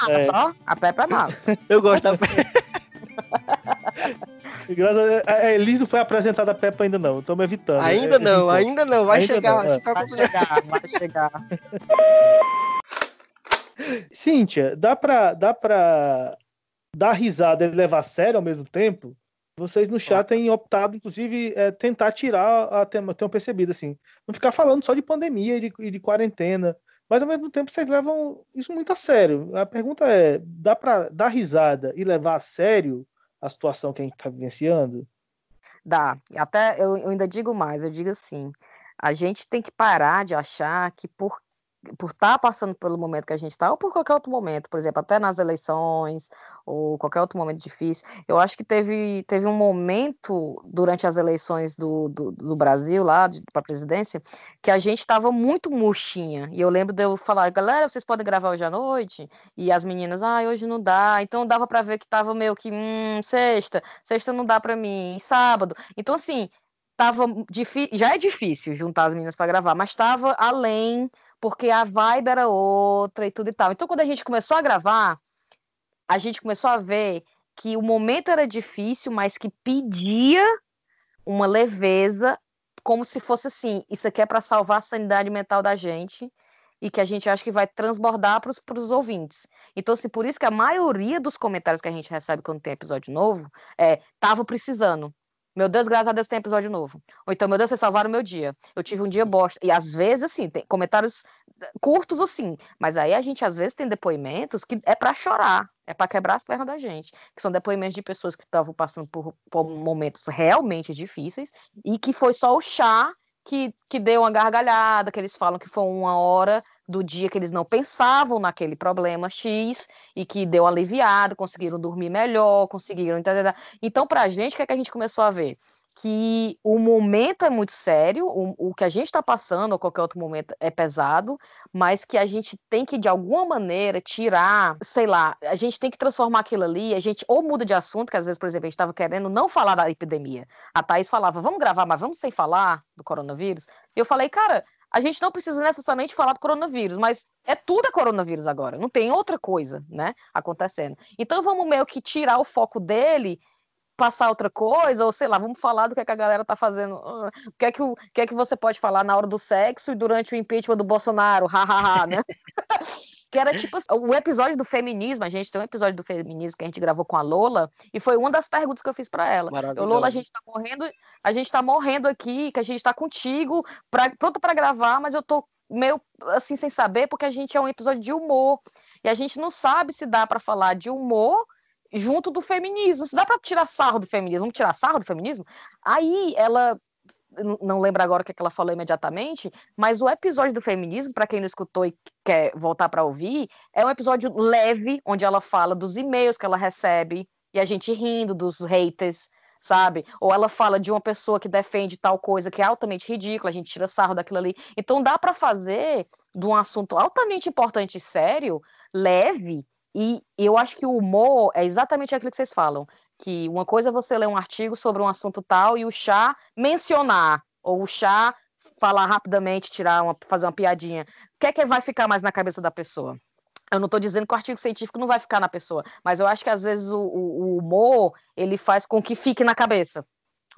É. Só? A Peppa é massa. Eu gosto da Peppa. a, a Elis não foi apresentada a Peppa ainda não, estamos evitando. Ainda é, não, ainda não, vai ainda chegar. Não, é. vai chegar, vai chegar. Cíntia, dá pra, dá pra dar risada e levar a sério ao mesmo tempo? Vocês no chat têm optado, inclusive, é, tentar tirar a tema, tenho percebido assim, não ficar falando só de pandemia e de, e de quarentena, mas ao mesmo tempo vocês levam isso muito a sério. A pergunta é: dá para dar risada e levar a sério a situação que a gente está vivenciando? Dá. Até eu, eu ainda digo mais, eu digo assim, a gente tem que parar de achar que por por estar tá passando pelo momento que a gente está, ou por qualquer outro momento, por exemplo, até nas eleições, ou qualquer outro momento difícil. Eu acho que teve, teve um momento durante as eleições do, do, do Brasil, lá para a presidência, que a gente estava muito murchinha. E eu lembro de eu falar, galera, vocês podem gravar hoje à noite? E as meninas, ah, hoje não dá. Então dava para ver que estava meio que, hum, sexta, sexta não dá para mim, sábado. Então, assim, tava já é difícil juntar as meninas para gravar, mas estava além porque a vibe era outra e tudo e tal. Então, quando a gente começou a gravar, a gente começou a ver que o momento era difícil, mas que pedia uma leveza, como se fosse assim: isso aqui é para salvar a sanidade mental da gente e que a gente acha que vai transbordar para os ouvintes. Então, assim, por isso que a maioria dos comentários que a gente recebe quando tem episódio novo é: tava precisando. Meu Deus, graças a Deus tem episódio novo. Ou então, meu Deus, vocês salvaram meu dia. Eu tive um dia bosta. E às vezes, assim, tem comentários eh, curtos assim. Mas aí a gente, às vezes, tem depoimentos que é para chorar. É para quebrar as pernas da gente. Que são depoimentos de pessoas que estavam passando por, por momentos realmente difíceis e que foi só o chá que, que deu uma gargalhada, que eles falam que foi uma hora do dia que eles não pensavam naquele problema X e que deu aliviado, conseguiram dormir melhor, conseguiram. Então, para a gente, o que, é que a gente começou a ver? Que o momento é muito sério, o, o que a gente está passando, ou qualquer outro momento, é pesado, mas que a gente tem que, de alguma maneira, tirar, sei lá, a gente tem que transformar aquilo ali, a gente ou muda de assunto, que às vezes, por exemplo, a gente estava querendo não falar da epidemia. A Thaís falava, vamos gravar, mas vamos sem falar do coronavírus. E eu falei, cara, a gente não precisa necessariamente falar do coronavírus, mas é tudo é coronavírus agora, não tem outra coisa, né, acontecendo. Então vamos meio que tirar o foco dele, passar outra coisa, ou sei lá, vamos falar do que, é que a galera tá fazendo, o que é que, o, que é que você pode falar na hora do sexo e durante o impeachment do Bolsonaro, hahaha, né? Que era tipo assim, o episódio do feminismo, a gente tem um episódio do feminismo que a gente gravou com a Lola, e foi uma das perguntas que eu fiz para ela. Eu, Lola, a gente tá morrendo, a gente tá morrendo aqui, que a gente tá contigo, pra, pronto para gravar, mas eu tô meio assim sem saber, porque a gente é um episódio de humor, e a gente não sabe se dá para falar de humor junto do feminismo. Se dá para tirar sarro do feminismo, vamos tirar sarro do feminismo? Aí ela não lembro agora o que, é que ela falou imediatamente, mas o episódio do feminismo, para quem não escutou e quer voltar para ouvir, é um episódio leve, onde ela fala dos e-mails que ela recebe e a gente rindo dos haters, sabe? Ou ela fala de uma pessoa que defende tal coisa que é altamente ridícula, a gente tira sarro daquilo ali. Então dá para fazer de um assunto altamente importante e sério, leve, e eu acho que o humor é exatamente aquilo que vocês falam, que uma coisa é você ler um artigo sobre um assunto tal e o chá mencionar, ou o chá falar rapidamente, tirar uma, fazer uma piadinha. O que é que vai ficar mais na cabeça da pessoa? Eu não estou dizendo que o artigo científico não vai ficar na pessoa, mas eu acho que às vezes o, o, o, humor ele faz com que fique na cabeça,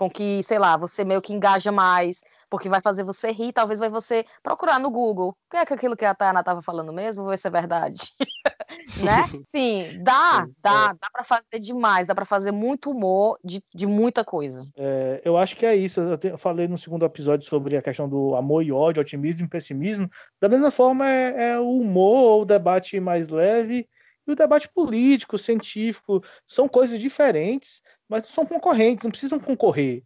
com que, sei lá, você meio que engaja mais, porque vai fazer você rir, talvez vai você procurar no Google. O que é que aquilo que a Tayana estava falando mesmo? Vou ver se é verdade. né? Sim, dá, dá, dá para fazer demais, dá para fazer muito humor de, de muita coisa. É, eu acho que é isso. Eu, te, eu, falei no segundo episódio sobre a questão do amor e ódio, otimismo e pessimismo. Da mesma forma, é, é o humor, o debate mais leve e o debate político, científico. São coisas diferentes, mas são concorrentes, não precisam concorrer.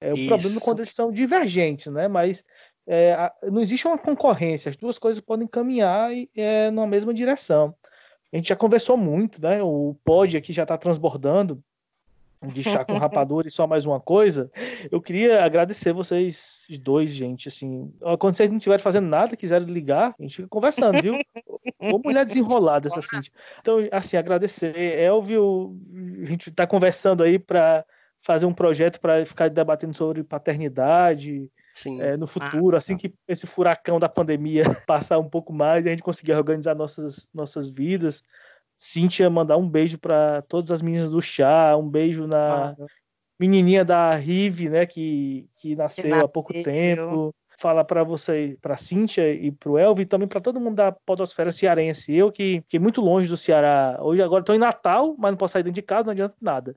É, o problema é quando eles são divergentes, né? Mas é, não existe uma concorrência, as duas coisas podem caminhar é, numa mesma direção. A gente já conversou muito, né? O pod aqui já está transbordando de chá com rapadura e só mais uma coisa. Eu queria agradecer vocês dois, gente. Assim, quando vocês não estiverem fazendo nada, quiserem ligar, a gente fica conversando, viu? Ô mulher desenrolada essa Cintia. Então, assim, agradecer. Elvio, a gente está conversando aí para fazer um projeto para ficar debatendo sobre paternidade, é, no futuro, ah, assim tá. que esse furacão da pandemia passar um pouco mais e a gente conseguir organizar nossas, nossas vidas. Cíntia, mandar um beijo para todas as meninas do chá, um beijo na ah, menininha da Rive, né, que, que nasceu que há pouco tempo. Fala para você, para Cíntia e para o Elvio, e também para todo mundo da podosfera cearense. Eu que fiquei muito longe do Ceará. Hoje agora estou em Natal, mas não posso sair dentro de casa, não adianta nada.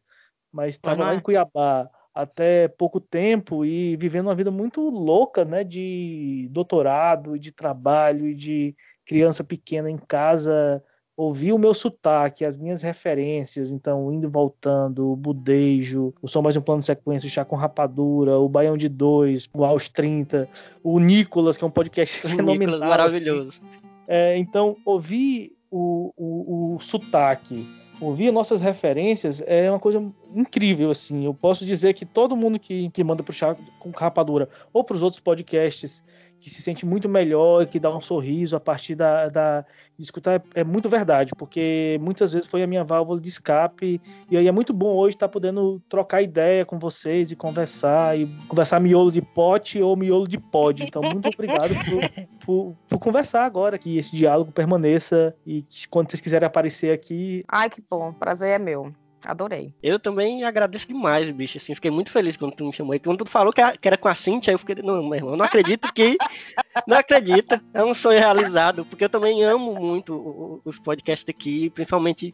Mas estava lá em Cuiabá até pouco tempo e vivendo uma vida muito louca, né, de doutorado, de trabalho e de criança pequena em casa, ouvir o meu sotaque, as minhas referências, então indo e voltando, o Budejo, o Som Mais Um Plano de Sequência, o Chá com Rapadura, o Baião de Dois, o Aos 30, o Nicolas, que é um podcast o fenomenal. Nicolas, maravilhoso. Assim. É, então, ouvir o, o, o sotaque, ouvir nossas referências é uma coisa incrível, assim. Eu posso dizer que todo mundo que, que manda pro Chá com Rapadura ou pros outros podcasts que se sente muito melhor, que dá um sorriso a partir da, da de escutar, é, é, muito verdade, porque muitas vezes foi a minha válvula de escape, e aí é muito bom hoje estar tá podendo trocar ideia com vocês e conversar, e conversar miolo de pote ou miolo de pod. Então, muito obrigado por, por, por, conversar agora, que esse diálogo permaneça, e que quando vocês quiserem aparecer aqui... Ai, que bom, prazer é meu. Adorei. Eu também agradeço demais, bicho. Assim, fiquei muito feliz quando tu me chamou. E quando tu falou que era com a Cintia, eu fiquei, não, meu irmão, não acredito que. Não acredita. É um sonho realizado, porque eu também amo muito os podcasts aqui, principalmente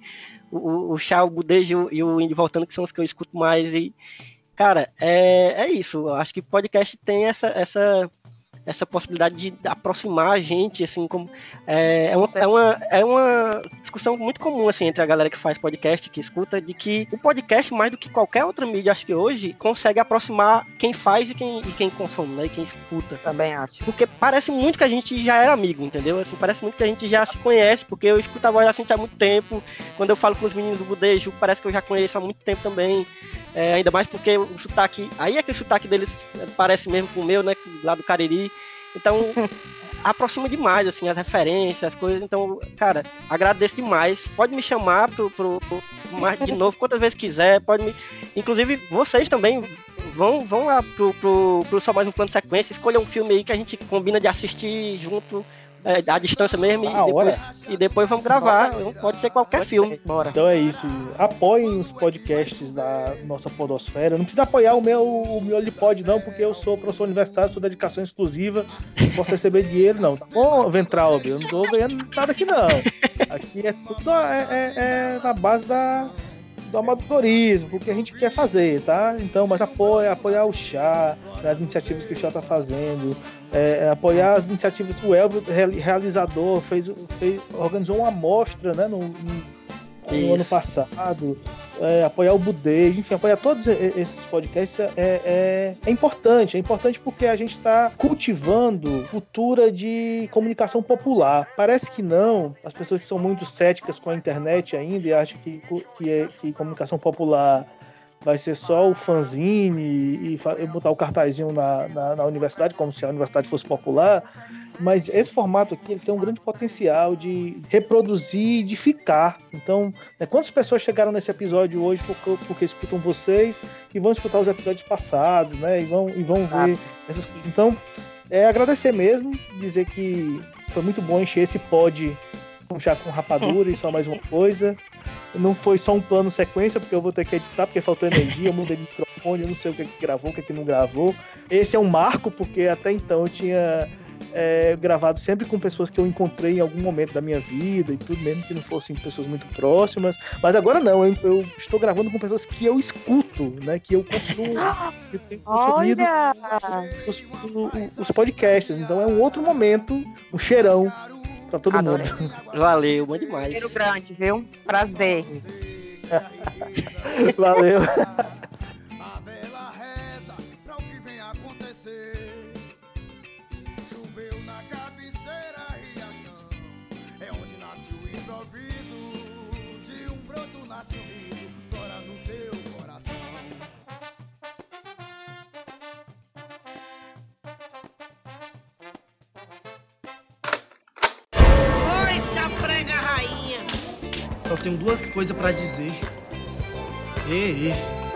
o, o Chá, o Budejo e o Indy Voltando, que são os que eu escuto mais. E, cara, é, é isso. Eu acho que podcast tem essa, essa essa possibilidade de aproximar a gente, assim, como é, é, uma, é, uma, é uma discussão muito comum, assim, entre a galera que faz podcast, que escuta, de que o podcast, mais do que qualquer outra mídia, acho que hoje, consegue aproximar quem faz e quem, e quem consome, né, e quem escuta. Também acho. Porque parece muito que a gente já era amigo, entendeu? Assim, parece muito que a gente já se conhece, porque eu escuto a voz assim há muito tempo, quando eu falo com os meninos do Budejo, parece que eu já conheço há muito tempo também. É, ainda mais porque o sotaque. Aí é que o sotaque deles parece mesmo com o meu, né? lá do Cariri. Então, aproxima demais, assim, as referências, as coisas. Então, cara, agradeço demais. Pode me chamar pro, pro, pro de novo quantas vezes quiser. Pode me. Inclusive, vocês também vão, vão lá pro, pro, pro Só Mais um Plano de Sequência, escolha um filme aí que a gente combina de assistir junto é, à distância mesmo e depois, e depois, vamos gravar. Pode ser qualquer Pode filme. Ser. Bora. Então é isso. Apoiem os podcasts da nossa podosfera. Não precisa apoiar o meu o Miolo de Pod, não, porque eu sou professor universitário, sou dedicação exclusiva. Não posso receber dinheiro, não. Tá bom, Ventral? Eu não tô ganhando nada aqui, não. Aqui é tudo é, é, é na base da do amadorismo, o que a gente quer fazer, tá? Então, mas apoia, apoiar o chá, as iniciativas que o chá tá fazendo, é, é, apoiar as iniciativas. O Elvio, realizador, fez, fez, organizou uma amostra né, no, no no ano passado, é, apoiar o Budejo, enfim, apoiar todos esses podcasts é, é, é importante. É importante porque a gente está cultivando cultura de comunicação popular. Parece que não, as pessoas que são muito céticas com a internet ainda e acham que, que, é, que comunicação popular vai ser só o fanzine e, e botar o cartazinho na, na, na, universidade, como se a universidade fosse popular. Mas esse formato aqui ele tem um grande potencial de reproduzir e de ficar. Então, né, quantas pessoas chegaram nesse episódio hoje porque, porque escutam vocês e vão escutar os episódios passados, né? E vão, e vão ver essas coisas. Então, é agradecer mesmo, dizer que foi muito bom encher esse pod com chá com rapadura e só mais uma coisa. Não foi só um plano sequência, porque eu vou ter que editar, porque faltou energia, eu mudei de microfone, eu não sei o que, que gravou, o que, que não gravou. Esse é um marco, porque até então eu tinha é, gravado sempre com pessoas que eu encontrei em algum momento da minha vida e tudo, mesmo que não fossem pessoas muito próximas. Mas agora não, eu, eu estou gravando com pessoas que eu escuto, né? Que eu consumo, que eu tenho consumido os, os, os podcasts. Então é um outro momento, um cheirão pra todo Adorei. mundo. Valeu, bom demais. Cheiro grande, viu? Prazer. Valeu. Só tenho duas coisas para dizer. E, e.